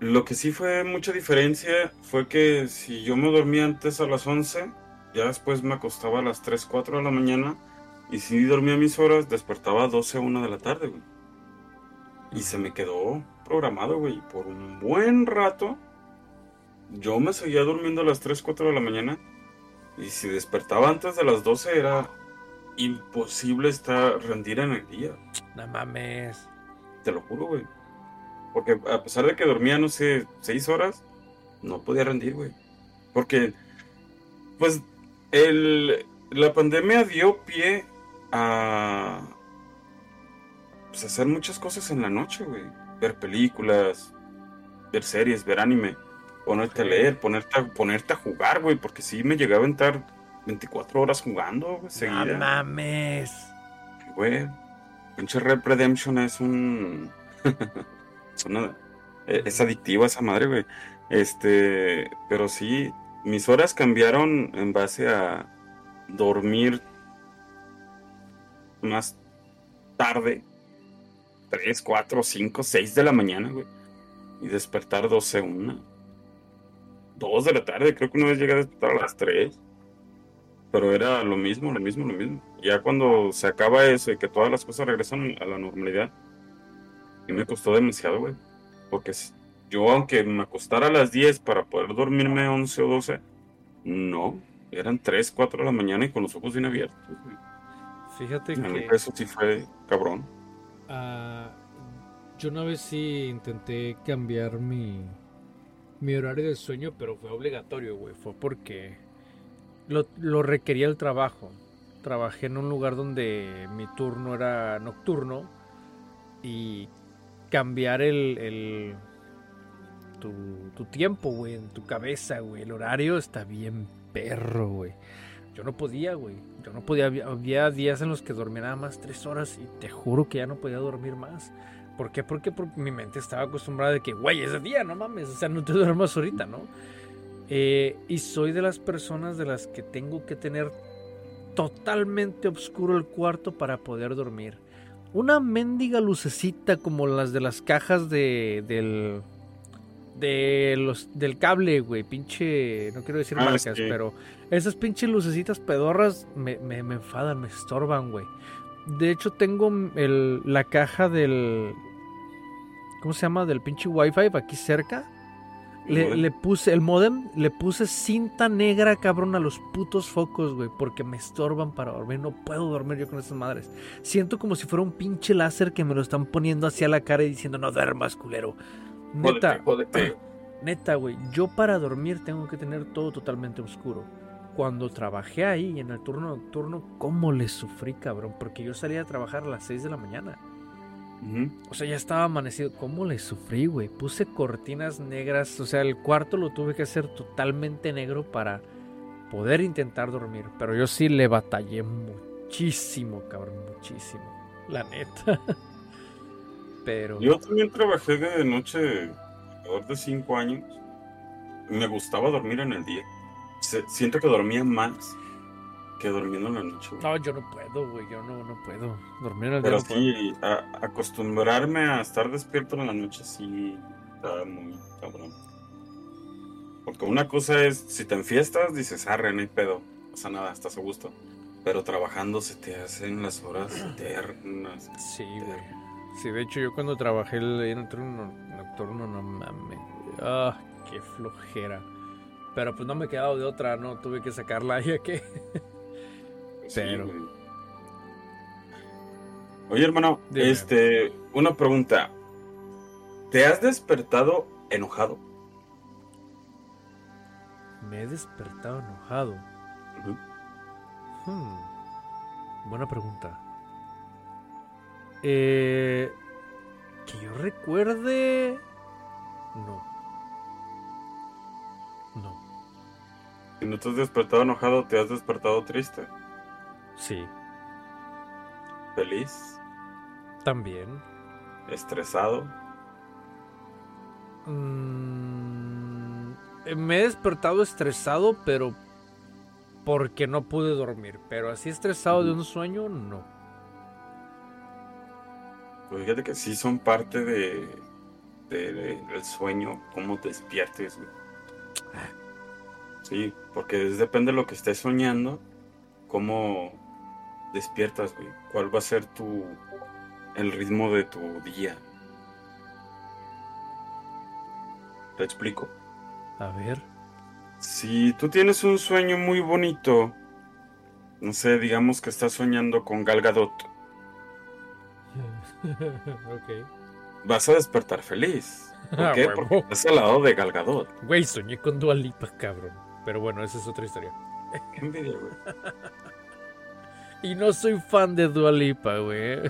Lo que sí fue mucha diferencia fue que si yo me dormía antes a las 11, ya después me acostaba a las 3, 4 de la mañana. Y si dormía mis horas, despertaba a 12, 1 de la tarde, güey. Y se me quedó programado, güey. Por un buen rato, yo me seguía durmiendo a las 3, 4 de la mañana. Y si despertaba antes de las 12 era imposible estar rendir en el día. No mames. Te lo juro, güey. Porque a pesar de que dormía, no sé, 6 horas, no podía rendir, güey. Porque, pues, el, la pandemia dio pie a pues, hacer muchas cosas en la noche, güey. Ver películas, ver series, ver anime, ponerte a leer, ponerte a, ponerte a jugar, güey. Porque sí me llegaba a aventar 24 horas jugando, güey, No seguida. mames. Güey, pinche Red Redemption es un. es una- e- Es adictiva esa madre, güey. Este. Pero sí, mis horas cambiaron en base a dormir más tarde. 3, 4, 5, 6 de la mañana, güey. Y despertar 12, 1. 2 de la tarde, creo que una vez llegué a despertar a las 3. Pero era lo mismo, lo mismo, lo mismo. Ya cuando se acaba eso y que todas las cosas regresan a la normalidad, y me costó demasiado, güey. Porque yo, aunque me acostara a las 10 para poder dormirme 11 o 12, no. Eran 3, 4 de la mañana y con los ojos bien abiertos. Fíjate La que Eso sí fue cabrón. Ah, yo una vez sí intenté cambiar mi, mi horario de sueño, pero fue obligatorio, güey. fue porque lo, lo requería el trabajo. Trabajé en un lugar donde mi turno era nocturno y cambiar el, el- tu, tiempo, güey, en tu cabeza, güey, el horario está bien perro, güey. Yo no podía, güey. Yo no podía. Había, días en los que dormía nada más tres horas y te juro que ya no podía dormir más. ¿Por qué? Porque, porque mi mente estaba acostumbrada de que, güey, es de día, no mames. O sea, no te duermas ahorita, ¿no? Eh, y soy de las personas de las que tengo que tener totalmente oscuro el cuarto para poder dormir. Una mendiga lucecita como las de las cajas de del de los del cable, güey, pinche, no quiero decir Ah, marcas, sí. pero esas pinches lucecitas pedorras me, me, me enfadan, me estorban, güey. De hecho tengo el, la caja del ¿cómo se llama? del pinche wifi aquí cerca. Le, le puse el modem, le puse cinta negra, cabrón, a los putos focos, güey, porque me estorban para dormir. No puedo dormir yo con esas madres. Siento como si fuera un pinche láser que me lo están poniendo hacia la cara y diciendo, no duermas, culero. Neta, Jódete, jódete. Neta, güey, yo para dormir tengo que tener todo totalmente oscuro. Cuando trabajé ahí en el turno nocturno, ¿cómo le sufrí, cabrón? Porque yo salía a trabajar a las 6 de la mañana. Ujú. O sea, ya estaba amanecido. ¿Cómo le sufrí, güey? Puse cortinas negras. O sea, el cuarto lo tuve que hacer totalmente negro para poder intentar dormir. Pero yo sí le batallé muchísimo, cabrón, muchísimo. La neta. Pero... Yo también trabajé de noche alrededor de cinco años. Me gustaba dormir en el día. Se- siento que dormía más que durmiendo en la noche. güey. No, yo no puedo, güey. Yo no, no puedo. Dormir en el día Pero no puedo. sí, a- acostumbrarme a estar despierto en la noche sí está muy cabrón. Porque una cosa es, si te enfiestas, dices, arre, no hay pedo, no pasa nada, estás a gusto. Pero trabajando se te hacen las horas eternas. Sí, güey. Sí, de hecho yo cuando trabajé el- en el turno nocturno, no mames. Ah, qué flojera. Pero pues no me he quedado de otra, no tuve que sacarla ya que... Sí, Pero- güey. Oye, hermano, Dime. este, una pregunta. ¿Te has despertado enojado? Me he despertado enojado. Hmm, Buena pregunta. Eh, que yo recuerde... No. No. Si no te has despertado enojado, ¿te has despertado triste? Sí, ¿Feliz? también. ¿Estresado? Mm, me he despertado estresado, pero porque no pude dormir. Pero así estresado de un sueño, no. Pues fíjate que sí son parte de, de- de- del sueño, cómo despiertes, güey. Sí, porque es- depende de lo que estés soñando, cómo despiertas, güey. ¿Cuál va a ser tu el ritmo de tu día? Te explico. A ver. Si tú tienes un sueño muy bonito, no sé, digamos que estás soñando con Gal Gadot, ok. vas a despertar feliz. ¿Por Ah, qué? huevo. Porque estás al lado de Gal Gadot. Güey, soñé con Dualipa, cabrón. Pero bueno, esa es otra historia. Qué envidia, güey. Y no soy fan de Dualipa, güey.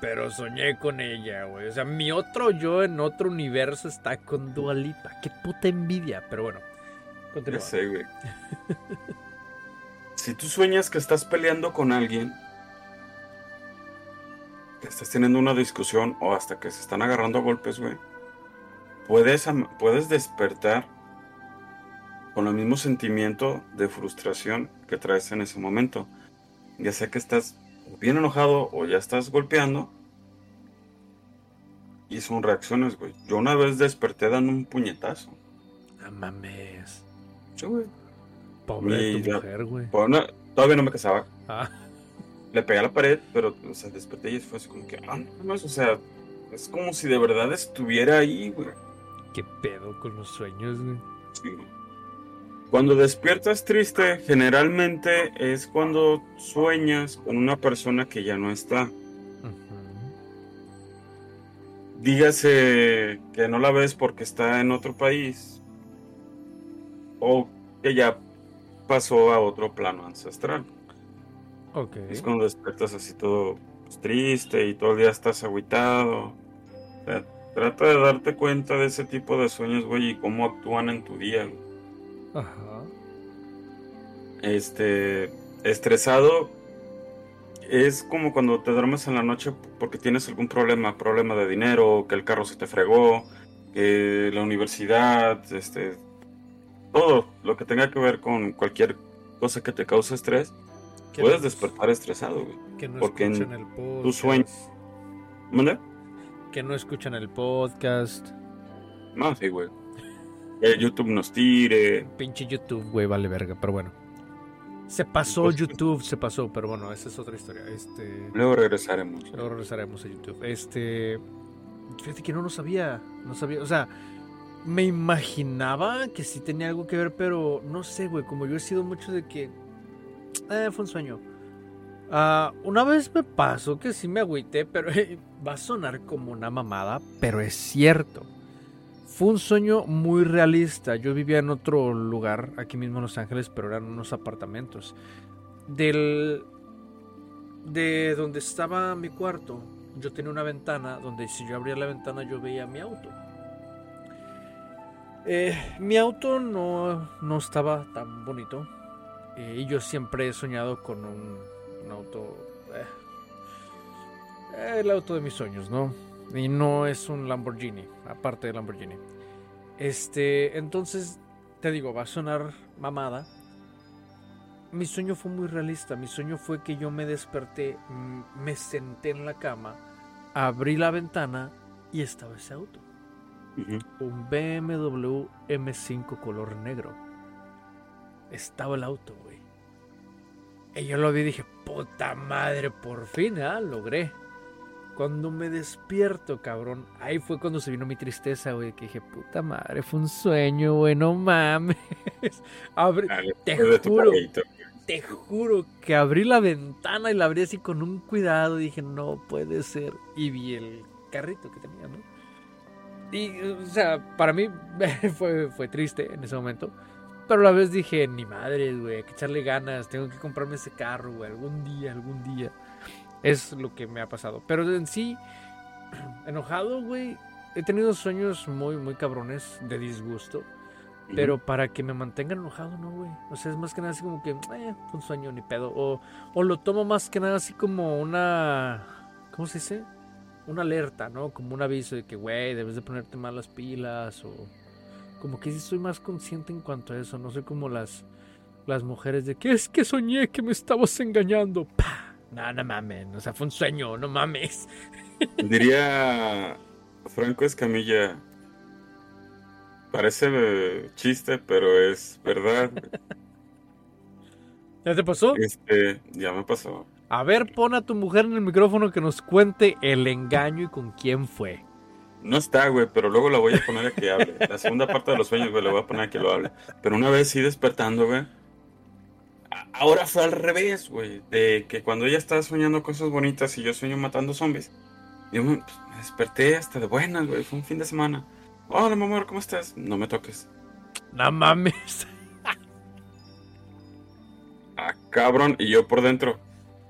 Pero soñé con ella, güey. O sea, mi otro yo en otro universo está con Dualipa. Qué puta envidia. Pero bueno, Ya continúa. sé, güey. si tú sueñas que estás peleando con alguien, estás teniendo una discusión o hasta que se están agarrando a golpes, güey, puedes, puedes despertar con el mismo sentimiento de frustración que traes en ese momento. Ya sea que estás bien enojado o ya estás golpeando. Y son reacciones, güey. Yo una vez desperté dando un puñetazo. No mames. Sí, güey. Pobre de tu mujer, güey. Todavía no me casaba. Ah, Le pegué a la pared, pero, o sea, desperté y fue así como que, ah, no más, o sea, es como si de verdad estuviera ahí, güey. qué pedo con los sueños, güey. Sí. Cuando despiertas triste, generalmente es cuando sueñas con una persona que ya no está. Dígase que no la ves porque está en otro país. O que ya pasó a otro plano ancestral. Es cuando despiertas así todo pues, triste y todo el día estás agüitado. O sea, trata de darte cuenta de ese tipo de sueños, güey, y cómo actúan en tu día. güey. Ajá. Este, estresado es como cuando te duermes en la noche porque tienes algún problema, problema de dinero, que el carro se te fregó, que la universidad, este, todo lo que tenga que ver con cualquier cosa que te cause estrés, puedes despertar estresado, güey. Que no porque en escuchan el podcast. tu sueño- ¿Mande? Que no escuchan el podcast. No, sí, güey. Que YouTube nos tire. Pinche YouTube, güey, vale verga, pero bueno. Se pasó Pues- YouTube, se pasó, pero bueno, esa es otra historia. Este. Luego regresaremos. Luego regresaremos a YouTube. Este. Fíjate que no lo sabía. No sabía. O sea, me imaginaba que sí tenía algo que ver, pero no sé, güey. Como yo he sido mucho de que. Eh, fue un sueño. Ah, una vez me pasó que sí me agüité, pero va a sonar como una mamada, pero es cierto. Fue un sueño muy realista. Yo vivía en otro lugar, aquí mismo en Los Ángeles, pero eran unos apartamentos. Del. De donde estaba mi cuarto, yo tenía una ventana donde si yo abría la ventana yo veía mi auto. Eh, mi auto no, no estaba tan bonito. Eh, y yo siempre he soñado con un, un auto. eh, el auto de mis sueños, ¿no? Y no es un Lamborghini, aparte de Lamborghini. Este, entonces, te digo, va a sonar mamada. Mi sueño fue muy realista. Mi sueño fue que yo me desperté, mm, me senté en la cama, abrí la ventana y estaba ese auto. Un BMW M5 color negro. Estaba el auto, güey. Y yo lo vi y dije, puta madre, por fin, ah, logré. Cuando me despierto, cabrón, ahí fue cuando se vino mi tristeza, güey, que dije, puta madre, fue un sueño, güey, no mames. Dale, te tu juro. te juro que abrí la ventana y la abrí así con un cuidado y dije, no puede ser. Y vi el carrito que tenía, ¿no? Y, o sea, para mí fue, fue triste en ese momento. Pero a la vez dije, ni madre, güey, hay que echarle ganas, tengo que comprarme ese carro, güey, algún día, algún día. Es lo que me ha pasado. Pero en sí, enojado, güey, he tenido sueños muy, muy cabrones de disgusto. Pero para que me mantenga enojado, no, güey. O sea, es más que nada así como que, eh, un sueño, ni pedo. O, o lo tomo más que nada así como una. ¿Cómo se dice? Una alerta, ¿no? Como un aviso de que, güey, debes de ponerte más las pilas. O. Como que sí soy más consciente en cuanto a eso. No soy como las. Las mujeres de que es que soñé que me estabas engañando. ¡Pah! No, no mames. O sea, fue un sueño, no mames. Diría Franco Escamilla. Parece chiste, pero es verdad. ¿Ya te pasó? Este, ya me pasó. A ver, pon a tu mujer en el micrófono que nos cuente el engaño y con quién fue. No está, güey, pero luego la voy a poner a que hable. La segunda parte de los sueños, güey, la voy a poner a que lo hable. Pero una vez sí despertando, güey. Ahora fue al revés, güey. De que cuando ella estaba soñando cosas bonitas y yo sueño matando zombies. Yo me, pues, me desperté hasta de buenas, güey. Fue un fin de semana. Hola, mi amor, ¿cómo estás? No me toques. No mames. Ah, cabrón. Y yo por dentro.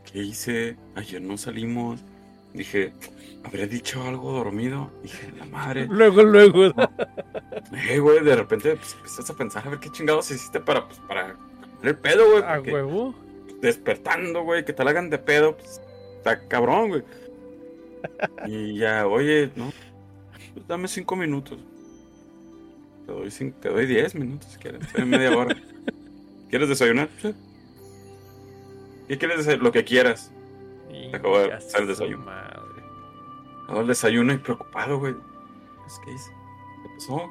¿Qué hice? Ayer no salimos. Dije, ¿habré dicho algo dormido? Dije, la madre. Luego, luego. Eh, güey, de repente pues, empiezas a pensar a ver qué chingados hiciste para, pues, para el pedo, güey. A huevo. despertando, güey, que te la hagan de pedo, pues, está cabrón, güey. Y ya, oye, no, pues, dame cinco minutos. Te doy, cin- te doy diez minutos si quieres, estoy en media hora. ¿Quieres desayunar? Sí. ¿Qué quieres desayunar? Lo que quieras. Acabo de Inga hacer el desayuno. madre. El desayuno y preocupado, güey. Pues, ¿Qué hice? ¿Qué pasó?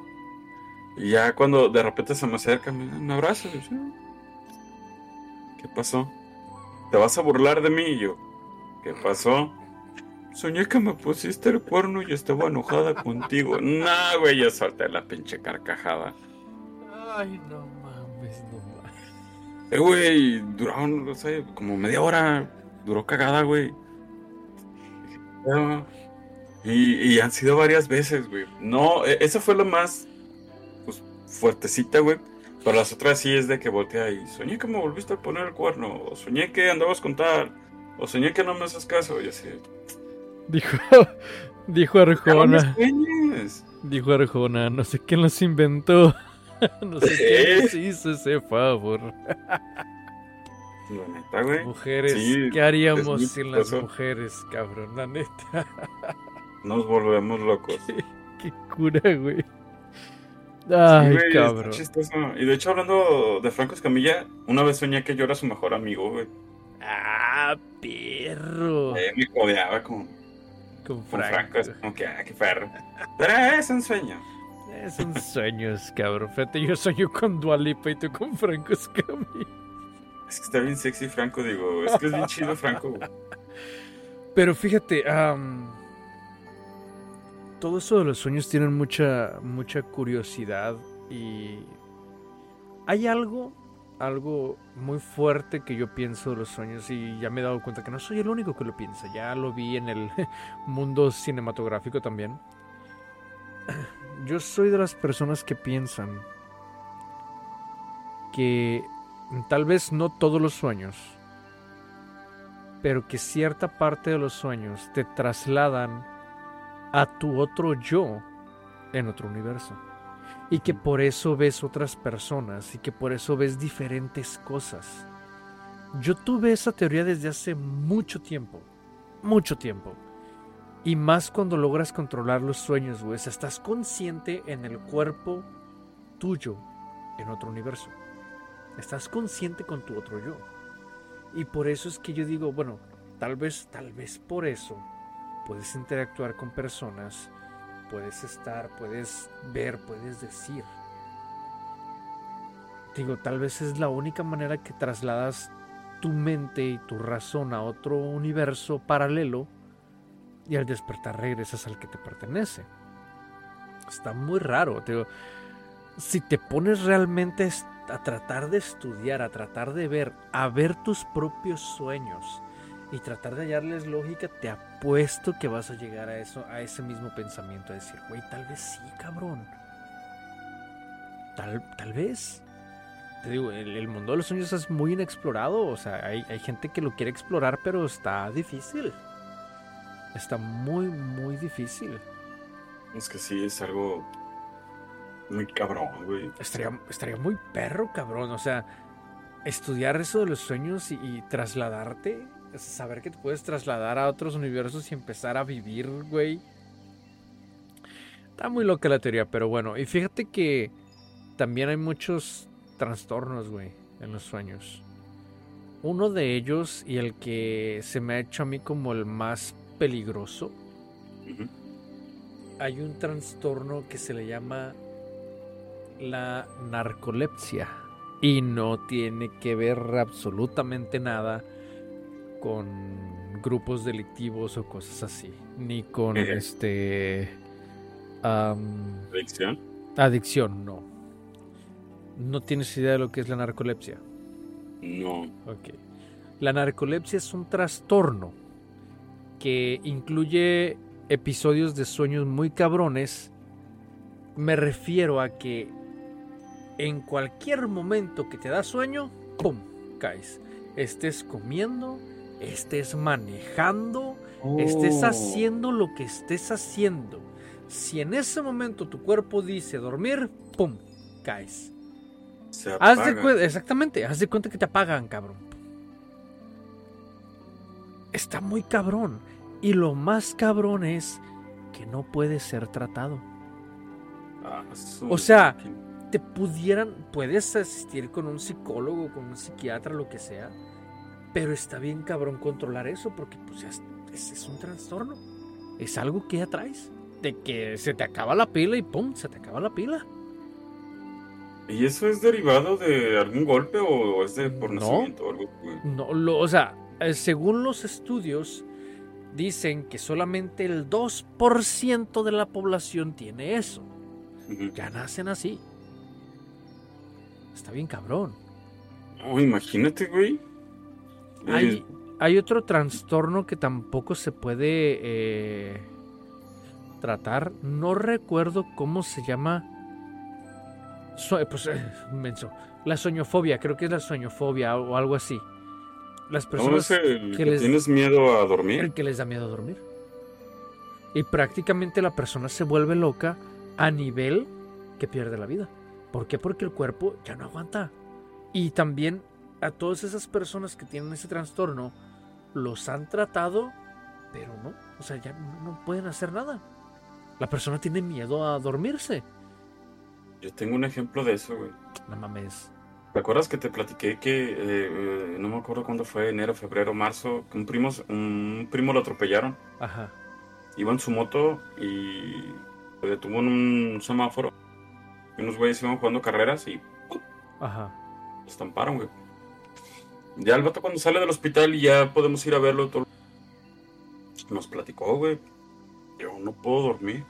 Y ya cuando de repente se me acerca, me da un abrazo. yo. ¿Qué pasó? ¿Te vas a burlar de mí? Y yo, ¿qué pasó? Soñé que me pusiste el cuerno y estaba enojada contigo. Nah, güey, yo solté la pinche carcajada. Ay, no mames, no mames. Eh, güey, duraron, no sé, como media hora. Duró cagada, güey. Y, y han sido varias veces, güey. No, e- esa fue la más pues, fuertecita, güey. Pero las otras sí es de que voltea y soñé que me volviste a poner el cuerno. O soñé que andabas con tal. O soñé que no me haces caso. Y así. Dijo, dijo "No me Arjona, sueñes". dijo Arjona, no sé quién los inventó. No sé quién les hizo ese favor. La neta, güey. Mujeres, Sí, ¿qué haríamos sin las mujeres, cabrón? La neta, Nos volvemos locos. qué cura, güey. Ay, Sí, güey, está cabrón. chistoso. Y de hecho, hablando de Franco Escamilla, una vez soñé que yo era su mejor amigo, güey. Ah, perro. Eh, me codeaba con, Con con Franco. Franco. es como que, ah, qué perro. Pero es un sueño. Es un sueño, cabrón. Fíjate, yo sueño con Dualipa y tú con Franco Escamilla. Es que está bien sexy Franco, digo. Es que es bien chido Franco. Pero fíjate, todo eso de los sueños tienen mucha, mucha curiosidad y hay algo, algo muy fuerte que yo pienso de los sueños y ya me he dado cuenta que no soy el único que lo piensa. Ya lo vi en el mundo cinematográfico también. yo soy de las personas que piensan que tal vez no todos los sueños, pero que cierta parte de los sueños te trasladan a tu otro yo en otro universo. Y que por eso ves otras personas y que por eso ves diferentes cosas. Yo tuve esa teoría desde hace mucho tiempo. Mucho tiempo. Y más cuando logras controlar los sueños, güey. O sea, estás consciente en el cuerpo tuyo en otro universo. Estás consciente con tu otro yo. Y por eso es que yo digo, bueno, tal vez, tal vez por eso puedes interactuar con personas, puedes estar, puedes ver, puedes decir. Digo, tal vez es la única manera que trasladas tu mente y tu razón a otro universo paralelo y al despertar regresas al que te pertenece. Está muy raro. Si te pones realmente a tratar de estudiar, a tratar de ver, a ver tus propios sueños y tratar de hallarles lógica, te apuesto que vas a llegar a eso, a ese mismo pensamiento, a decir, güey, tal vez sí, cabrón. Tal, tal vez. Te digo, el, mundo de los sueños es muy inexplorado, o sea, hay, hay gente que lo quiere explorar, pero está difícil. Está muy, muy difícil. Es que sí, es algo muy cabrón, güey. Estaría, estaría muy perro, cabrón. O sea, estudiar eso de los sueños y, trasladarte, saber que te puedes trasladar a otros universos y empezar a vivir, güey. Está muy loca la teoría, pero bueno. Y fíjate que también hay muchos trastornos, güey, en los sueños. Uno de ellos y el que se me ha hecho a mí como el más peligroso. Hay un trastorno que se le llama la narcolepsia y no tiene que ver absolutamente nada con grupos delictivos o cosas así, ni con este adicción. Adicción, no. ¿No tienes idea de lo que es la narcolepsia? No. Ok. La narcolepsia es un trastorno que incluye episodios de sueños muy cabrones. Me refiero a que en cualquier momento que te da sueño, ¡pum! caes. Estés comiendo, estés manejando, estés oh. haciendo lo que estés haciendo. Si en ese momento tu cuerpo dice dormir, ¡pum! caes. Haz de exactamente, haz de cuenta que te apagan, cabrón. Está muy cabrón. Y lo más cabrón es que no puede ser tratado. Ah, o sea, te pudieran, puedes asistir con un psicólogo, con un psiquiatra, lo que sea, pero está bien cabrón controlar eso porque pues es, es, un trastorno. Es algo que ya traes. De que se te acaba la pila y pum, se te acaba la pila. ¿Y eso es derivado de algún golpe o es de por nacimiento? algo? No, lo, o sea, eh, según los estudios, dicen que solamente el 2% de la población tiene eso. Ya nacen así. Está bien cabrón. Oh, imagínate, güey. Hay, hay, otro trastorno que tampoco se puede eh, tratar. No recuerdo cómo se llama. pues, eh, menso. La soñofobia, creo que es la soñofobia o algo así. Las personas que, les, tienes miedo a dormir. El que les da miedo a dormir. Y prácticamente la persona se vuelve loca a nivel que pierde la vida. ¿Por qué? Porque el cuerpo ya no aguanta. Y también a todas esas personas que tienen ese trastorno, los han tratado, pero no, o sea, ya no pueden hacer nada. La persona tiene miedo a dormirse. Yo tengo un ejemplo de eso, güey. No mames. ¿Te acuerdas que te platiqué que, eh, eh, no me acuerdo cuándo fue, enero, febrero, marzo, que un primo, un primo lo atropellaron? Ajá. Iba en su moto y se detuvo en un semáforo y unos güeyes iban jugando carreras y Ajá. estamparon, güey. Ya el vato cuando sale del hospital y ya podemos ir a verlo, todo... nos platicó, güey. Yo no puedo dormir.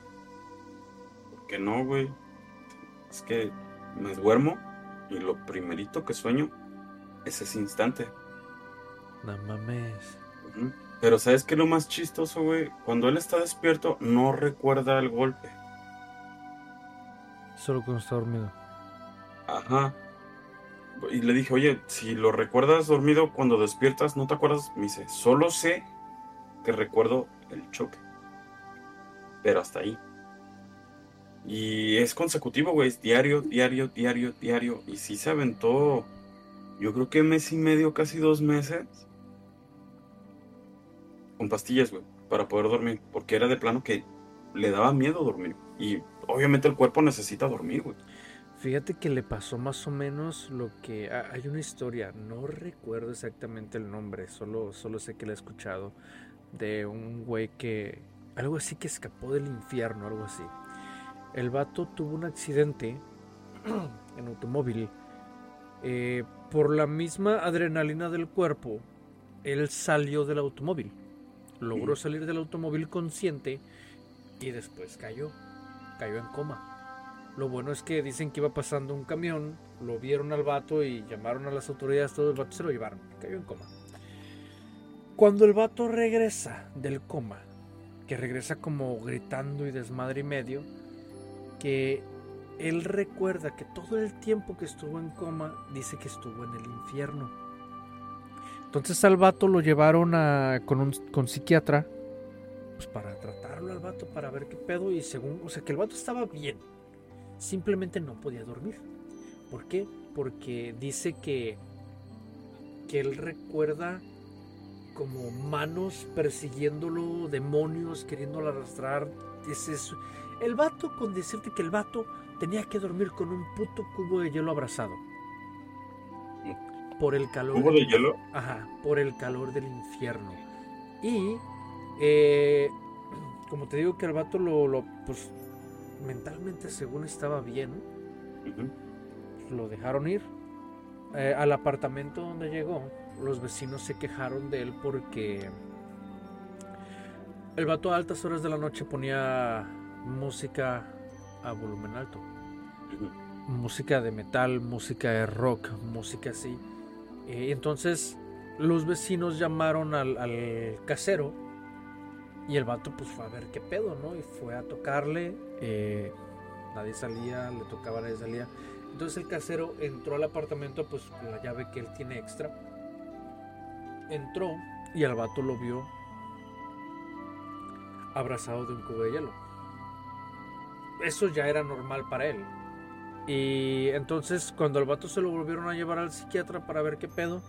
¿Por qué no, güey? Es que me duermo y lo primerito que sueño es ese instante. No mames. Pero ¿sabes qué es lo más chistoso, güey? Cuando él está despierto, no recuerda el golpe. Solo cuando está dormido. Ajá. Y le dije, oye, si lo recuerdas dormido cuando despiertas, ¿no te acuerdas? Me dice, solo sé que recuerdo el choque. Pero hasta ahí. Y es consecutivo, güey. Es diario, diario, diario, diario. Y sí se aventó, yo creo que mes y medio, casi dos meses. Con pastillas, güey. Para poder dormir. Porque era de plano que le daba miedo dormir. Y obviamente el cuerpo necesita dormir, güey. Fíjate que le pasó más o menos lo que... ah, Hay una historia, no recuerdo exactamente el nombre, solo, solo sé que la he escuchado, de un güey que... Algo así que escapó del infierno, algo así. El vato tuvo un accidente en automóvil. eh, por la misma adrenalina del cuerpo, él salió del automóvil. Logró salir del automóvil consciente y después cayó. Cayó en coma. Lo bueno es que dicen que iba pasando un camión, lo vieron al vato y llamaron a las autoridades, todo el vato se lo llevaron, cayó en coma. Cuando el vato regresa del coma, que regresa como gritando y desmadre y medio, que él recuerda que todo el tiempo que estuvo en coma dice que estuvo en el infierno. Entonces al vato lo llevaron a, con un con psiquiatra pues para tratarlo al vato para ver qué pedo y según, o sea, que el vato estaba bien. Simplemente no podía dormir. ¿Por qué? Porque dice que que él recuerda como manos persiguiéndolo, demonios queriéndolo arrastrar. Ese es- el vato, con decirte que el vato tenía que dormir con un puto cubo de hielo abrazado. Por el calor. ¿Cubo de hielo? Ajá, por el calor del infierno. Y, eh, como te digo que el vato lo, lo, pues, mentalmente según estaba bien, lo dejaron ir. Eh, al apartamento donde llegó, los vecinos se quejaron de él porque el vato a altas horas de la noche ponía música a volumen alto. Música de metal, música de rock, música así. Eh, entonces los vecinos llamaron al, al casero y el vato pues fue a ver qué pedo, ¿no? Y fue a tocarle. eh, nadie salía, le tocaba, nadie salía. Entonces el casero entró al apartamento pues con la llave que él tiene extra. Entró y al vato lo vio abrazado de un cubo de hielo. Eso ya era normal para él. Y entonces cuando al vato se lo volvieron a llevar al psiquiatra para ver qué pedo,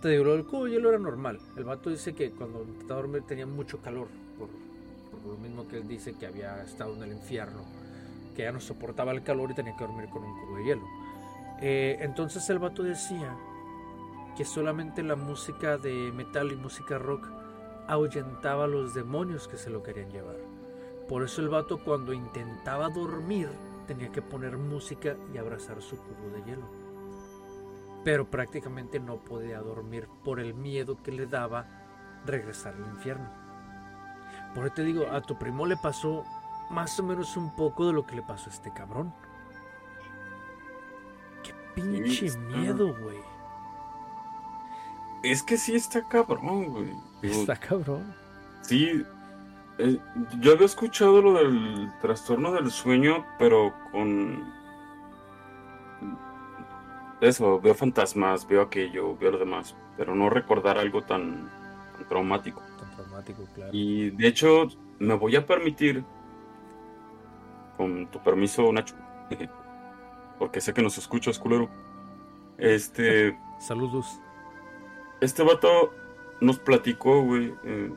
te digo, del cubo de hielo era normal. El vato dice que cuando intentaba dormir tenía mucho calor, por, lo mismo que él dice que había estado en el infierno, que ya no soportaba el calor y tenía que dormir con un cubo de hielo. Eh, entonces el vato decía que solamente la música de metal y música rock ahuyentaba a los demonios que se lo querían llevar. Por eso el vato cuando intentaba dormir tenía que poner música y abrazar su cubo de hielo. Pero prácticamente no podía dormir por el miedo que le daba regresar al infierno. Por eso te digo, a tu primo le pasó más o menos un poco de lo que le pasó a este cabrón. Qué pinche miedo, güey. Es que sí está cabrón, güey. Está cabrón. Sí, eh, yo había escuchado lo del trastorno del sueño, pero con eso, veo fantasmas, veo aquello, veo lo demás, pero no recordar algo tan, tan traumático. Claro. Y de hecho, me voy a permitir, con tu permiso, Nacho, porque sé que nos escuchas, culero. Este, Saludos. este vato nos platicó, güey, eh,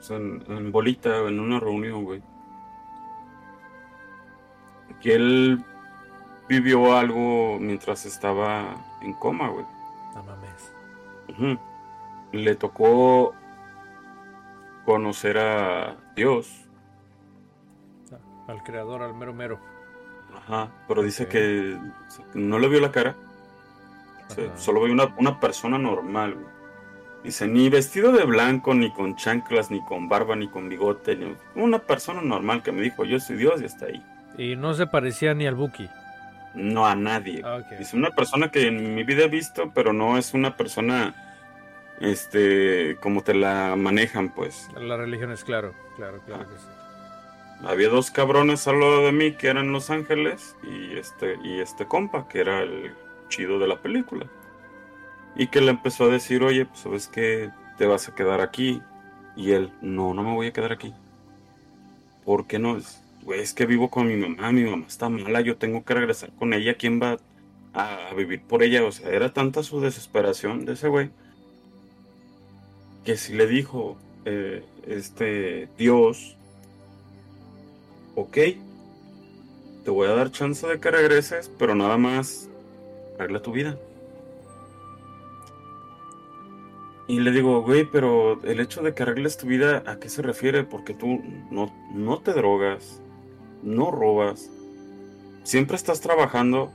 sea, en, en bolita, en una reunión, güey, que él vivió algo mientras estaba en coma, güey. No mames. Le tocó conocer a Dios, Al creador, al mero mero. ajá, pero dice que no le vio la cara, o sea, Ajá. solo vio una, una persona normal, güey. Dice, ni vestido de blanco, ni con chanclas, ni con barba, ni con bigote, ni una persona normal que me dijo, yo soy Dios y está ahí. Y no se parecía ni al Buki. No a nadie. Ah. Dice, una persona que en mi vida he visto, pero no es una persona, este, como te la manejan, pues. La religión es claro, claro, claro que sí. había dos cabrones al lado de mí que eran Los Ángeles y este, y este compa que era el chido de la película. Y que le empezó a decir, oye, pues sabes que te vas a quedar aquí. Y él, no, no me voy a quedar aquí. ¿Por qué no? Es, es que vivo con mi mamá, mi mamá está mala, yo tengo que regresar con ella, ¿quién va a, a vivir por ella? O sea, era tanta su desesperación de ese güey que si le dijo, eh, este Dios, ok, te voy a dar chance de que regreses, pero nada más arregla tu vida. Y le digo, güey, pero el hecho de que arregles tu vida, ¿a qué se refiere? Porque tú no, no te drogas, no robas, siempre estás trabajando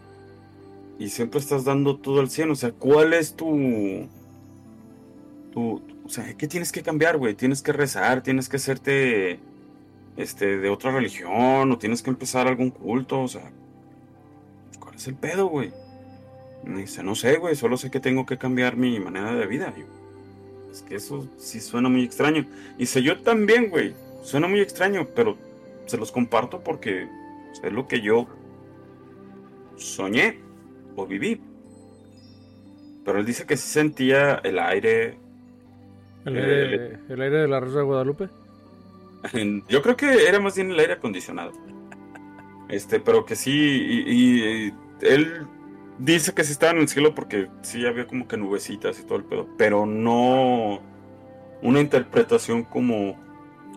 y siempre estás dando todo al 100. O sea, ¿cuál es tu, tu, o sea, ¿qué tienes que cambiar, güey? Tienes que rezar, tienes que hacerte este, de otra religión, o tienes que empezar algún culto, o sea, ¿cuál es el pedo, güey? Dice, no sé, güey, solo sé que tengo que cambiar mi manera de vida. Es que eso sí suena muy extraño. Y sé yo también, güey, suena muy extraño, pero se los comparto porque es lo que yo soñé o viví. Pero él dice que sí sentía el aire, ¿El aire, ¿El aire de la Rosa de Guadalupe? Yo creo que era más bien el aire acondicionado. Este, pero que sí, y, y él dice que sí estaba en el cielo porque sí había como que nubecitas y todo el pedo, pero no una interpretación como,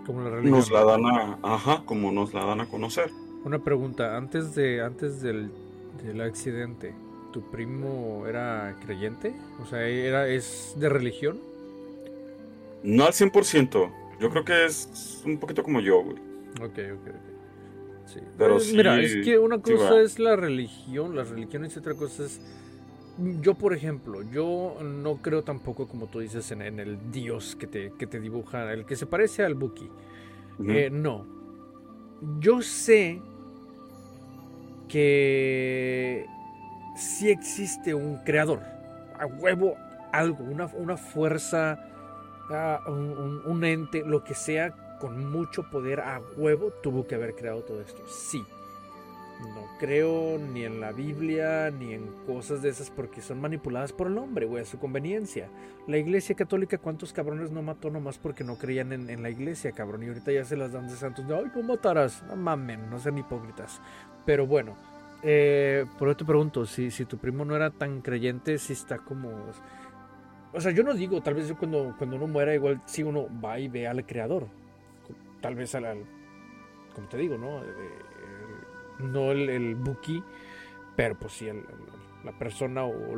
Como la nos la dan a, ajá, como nos la dan a conocer. Una pregunta, antes de antes del, del accidente, ¿tu primo era creyente? O sea, era es de religión? No al 100%, yo creo que es un poquito como yo, güey. Ok, ok, ok. Sí. Pero Pues, sí- Mira, es que una cosa es la religión, las religiones y otra cosa es... Yo, por ejemplo, yo no creo tampoco, como tú dices, en, en el dios que te, que te dibuja, el que se parece al Buki. Eh, no. Yo sé que sí existe un creador. A huevo, algo, una, una fuerza, un, ente, lo que sea, con mucho poder a huevo tuvo que haber creado todo esto. Sí. No creo ni en la Biblia ni en cosas de esas porque son manipuladas por el hombre, güey, a su conveniencia. La iglesia católica, ¿cuántos cabrones no mató nomás porque no creían en, en la iglesia, cabrón? Y ahorita ya se las dan de santos. de, Ay, no matarás. No mamen, no sean hipócritas. Pero bueno, eh, por eso te pregunto, si, si tu primo no era tan creyente, si está como... O sea, yo no digo, tal vez yo cuando, cuando uno muera, igual si uno va y ve al creador. Tal vez al... al- como te digo, ¿no? Eh, el- no el, el Buki, pero pues sí la persona o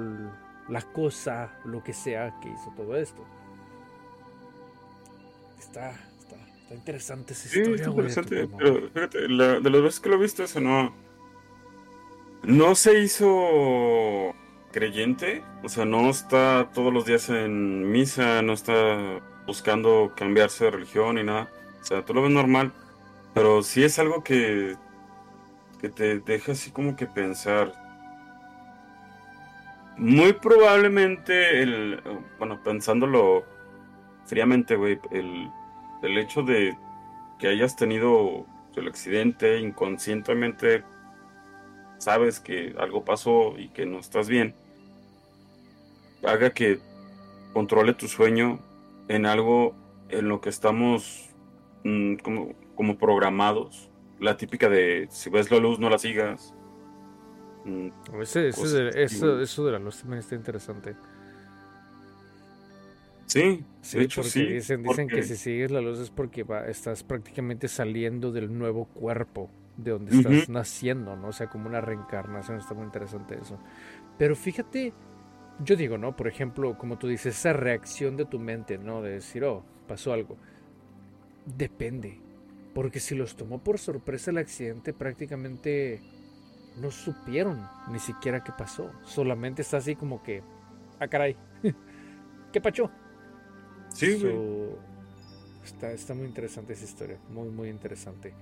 la cosa, lo que sea que hizo todo esto. Está, está, está interesante esa Sí, historia, está interesante. Pero fíjate, la- de las veces que lo he visto, eso no. No se hizo creyente. O sea, no está todos los días en misa, no está buscando cambiarse de religión ni nada. O sea, tú lo ves normal. Pero sí es algo que, que te deja así como que pensar. Muy probablemente el. Bueno, pensándolo fríamente, güey, el, el hecho de que hayas tenido el accidente inconscientemente, sabes que algo pasó y que no estás bien, haga que controle tu sueño en algo en lo que estamos mm, como, como programados. La típica de si ves la luz no la sigas. Mm, Ese- ese de- eso, eso de la luz también está interesante. Sí, Sí, de hecho sí. dicen, dicen que si sigues la luz es porque va, estás prácticamente saliendo del nuevo cuerpo de donde estás naciendo, ¿no? O sea, como una reencarnación, está muy interesante eso. Pero fíjate, yo digo, ¿no? Por ejemplo, como tú dices, esa reacción de tu mente, ¿no? De decir, oh, pasó algo. Depende. Porque si los tomó por sorpresa el accidente, prácticamente no supieron ni siquiera qué pasó. Solamente está así como que, ah, caray, ¿qué pacho? Sí, güey. So, está, está muy interesante esa historia, muy, muy interesante.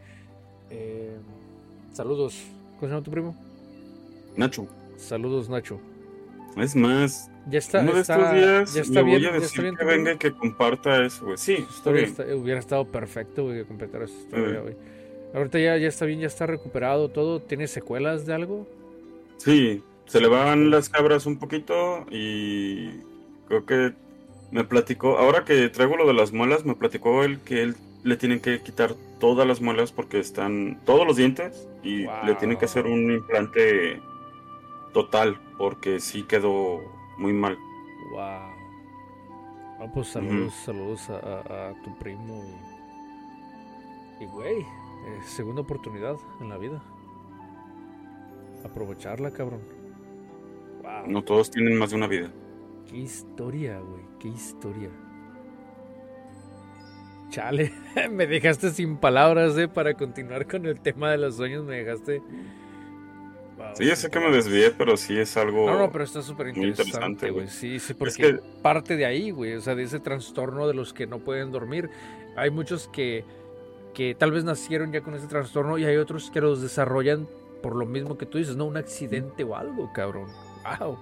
Eh, saludos. ¿Cómo se llama tu primo? Nacho, Saludos, Nacho. Es más, Ya está, uno de está, estos días ya le está voy bien, a decir bien que venga y que comparta eso, güey. Sí, está bien. hubiera estado perfecto güey, que completara esa historia, Eh. güey. Ahorita ya, ya está bien, ya está recuperado todo. ¿Tiene secuelas de algo? Sí, se le van las cabras un poquito y creo que me platicó, ahora que traigo lo de las muelas, me platicó él que él le tienen que quitar todas las muelas porque están todos los dientes y le tienen que hacer un implante total porque sí quedó muy mal. Wow. Ah, pues saludos, saludos a, a, tu primo. Y, güey, eh, segunda oportunidad en la vida. Aprovecharla, cabrón. Wow. No todos tienen más de una vida. Qué historia, güey, qué historia. Chale, me dejaste sin palabras, eh, para continuar con el tema de los sueños, me dejaste sí, ya sé que me desvié, pero sí es algo. No, no, pero está súper interesante, güey. Sí, sí, porque parte de ahí, güey. O sea, de ese trastorno de los que no pueden dormir. Hay muchos que, que tal vez nacieron ya con ese trastorno y hay otros que los desarrollan por lo mismo que tú dices, ¿no? Un accidente o algo, cabrón. Wow.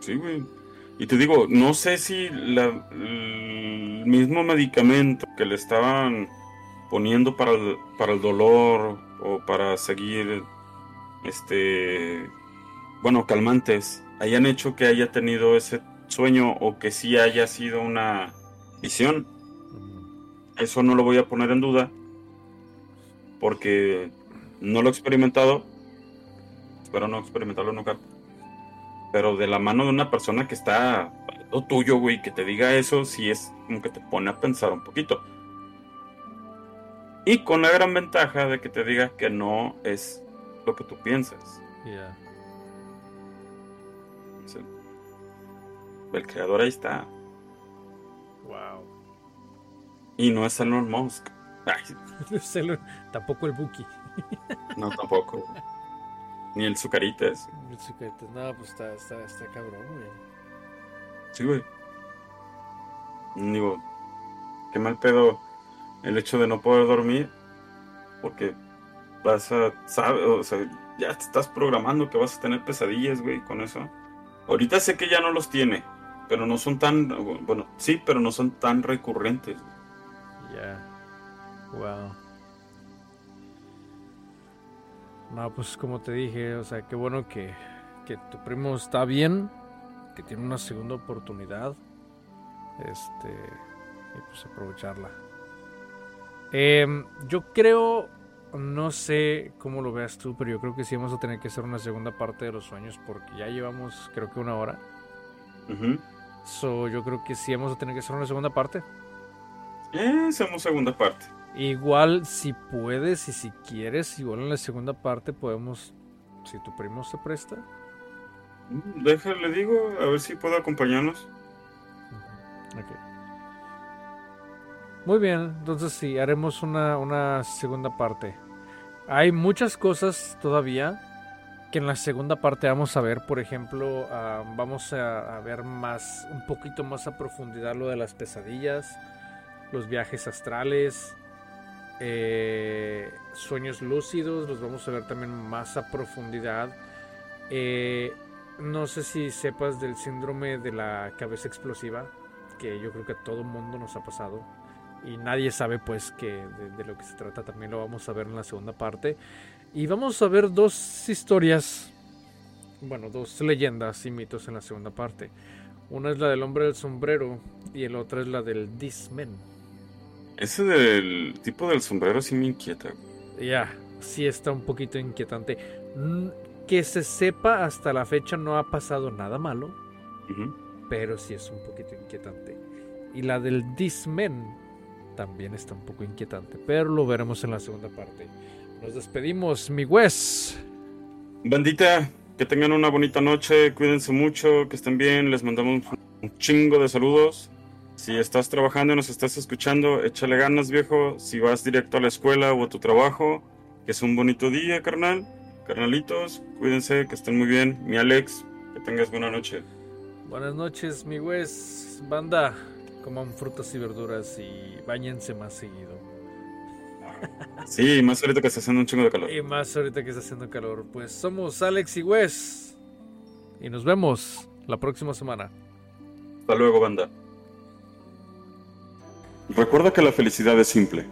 Sí, güey. Y te digo, no sé si la, el mismo medicamento que le estaban poniendo para el, para el dolor o para seguir este, bueno, calmantes hayan hecho que haya tenido ese sueño o que sí haya sido una visión. Eso no lo voy a poner en duda porque no lo he experimentado. Espero no experimentarlo nunca. Pero de la mano de una persona que está lo tuyo, güey, que te diga eso, sí es como que te pone a pensar un poquito. Y con la gran ventaja de que te diga que no es lo que tú piensas. El creador ahí está. Wow. Y no es Elon Musk. tampoco el Buki. no, tampoco. Ni el Zucaritas. El Zucaritas, no, pues está, está, está cabrón, güey. Sí, güey. Digo, qué mal pedo el hecho de no poder dormir. Porque vas a, sabe, o sea, ya te estás programando que vas a tener pesadillas, güey, con eso. Ahorita sé que ya no los tiene, pero no son tan, bueno, sí, pero no son tan recurrentes. Ya. Wow. No, pues como te dije, o sea, qué bueno que, que tu primo está bien, que tiene una segunda oportunidad. Este, y pues aprovecharla. Eh, yo creo no sé cómo lo veas tú, pero yo creo que sí vamos a tener que hacer una segunda parte de los sueños porque ya llevamos creo que una hora. So, yo creo que sí vamos a tener que hacer una segunda parte. Eh, hacemos segunda parte. Igual si puedes y si quieres, igual en la segunda parte podemos, si tu primo se presta. Mm, déjale, digo, a ver si puedo acompañarnos. Ok. Muy bien, entonces sí, haremos una, segunda parte. Hay muchas cosas todavía que en la segunda parte vamos a ver, por ejemplo, ah, vamos a, ver más, un poquito más a profundidad lo de las pesadillas, los viajes astrales, eh, sueños lúcidos, los vamos a ver también más a profundidad. Eh, no sé si sepas del síndrome de la cabeza explosiva, que yo creo que a todo mundo nos ha pasado y nadie sabe pues que de, lo que se trata también lo vamos a ver en la segunda parte. Y vamos a ver dos historias bueno dos leyendas y mitos en la segunda parte. Una es la del hombre del sombrero y el otra es la del Dismen. Ese del tipo del sombrero sí me inquieta. Ya sí está un poquito inquietante. Que se sepa hasta la fecha no ha pasado nada malo pero sí es un poquito inquietante. Y la del Dismen también está un poco inquietante, pero lo veremos en la segunda parte. Nos despedimos, mi Wes. Bandita, que tengan una bonita noche, cuídense mucho, que estén bien, les mandamos un chingo de saludos. Si estás trabajando y nos estás escuchando, échale ganas, viejo. Si vas directo a la escuela o a tu trabajo, que es un bonito día, carnal. Carnalitos, cuídense, que estén muy bien. Mi Alex, que tengas buena noche. Buenas noches, mi Wes. Banda, coman frutas y verduras y bañense más seguido. Sí, más ahorita que está haciendo un chingo de calor. Y más ahorita que está haciendo calor. Pues somos Alex y Wes. Y nos vemos la próxima semana. Hasta luego, banda. Recuerda que la felicidad es simple.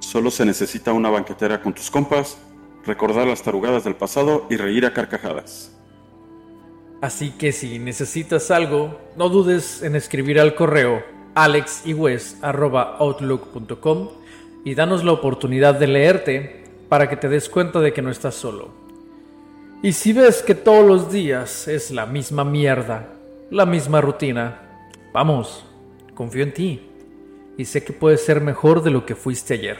Solo se necesita una banquetera con tus compas, recordar las tarugadas del pasado y reír a carcajadas. Así que si necesitas algo, no dudes en escribir al correo alexyes.outlook.com y danos la oportunidad de leerte para que te des cuenta de que no estás solo. Y si ves que todos los días es la misma mierda, la misma rutina, vamos, confío en ti y sé que puedes ser mejor de lo que fuiste ayer.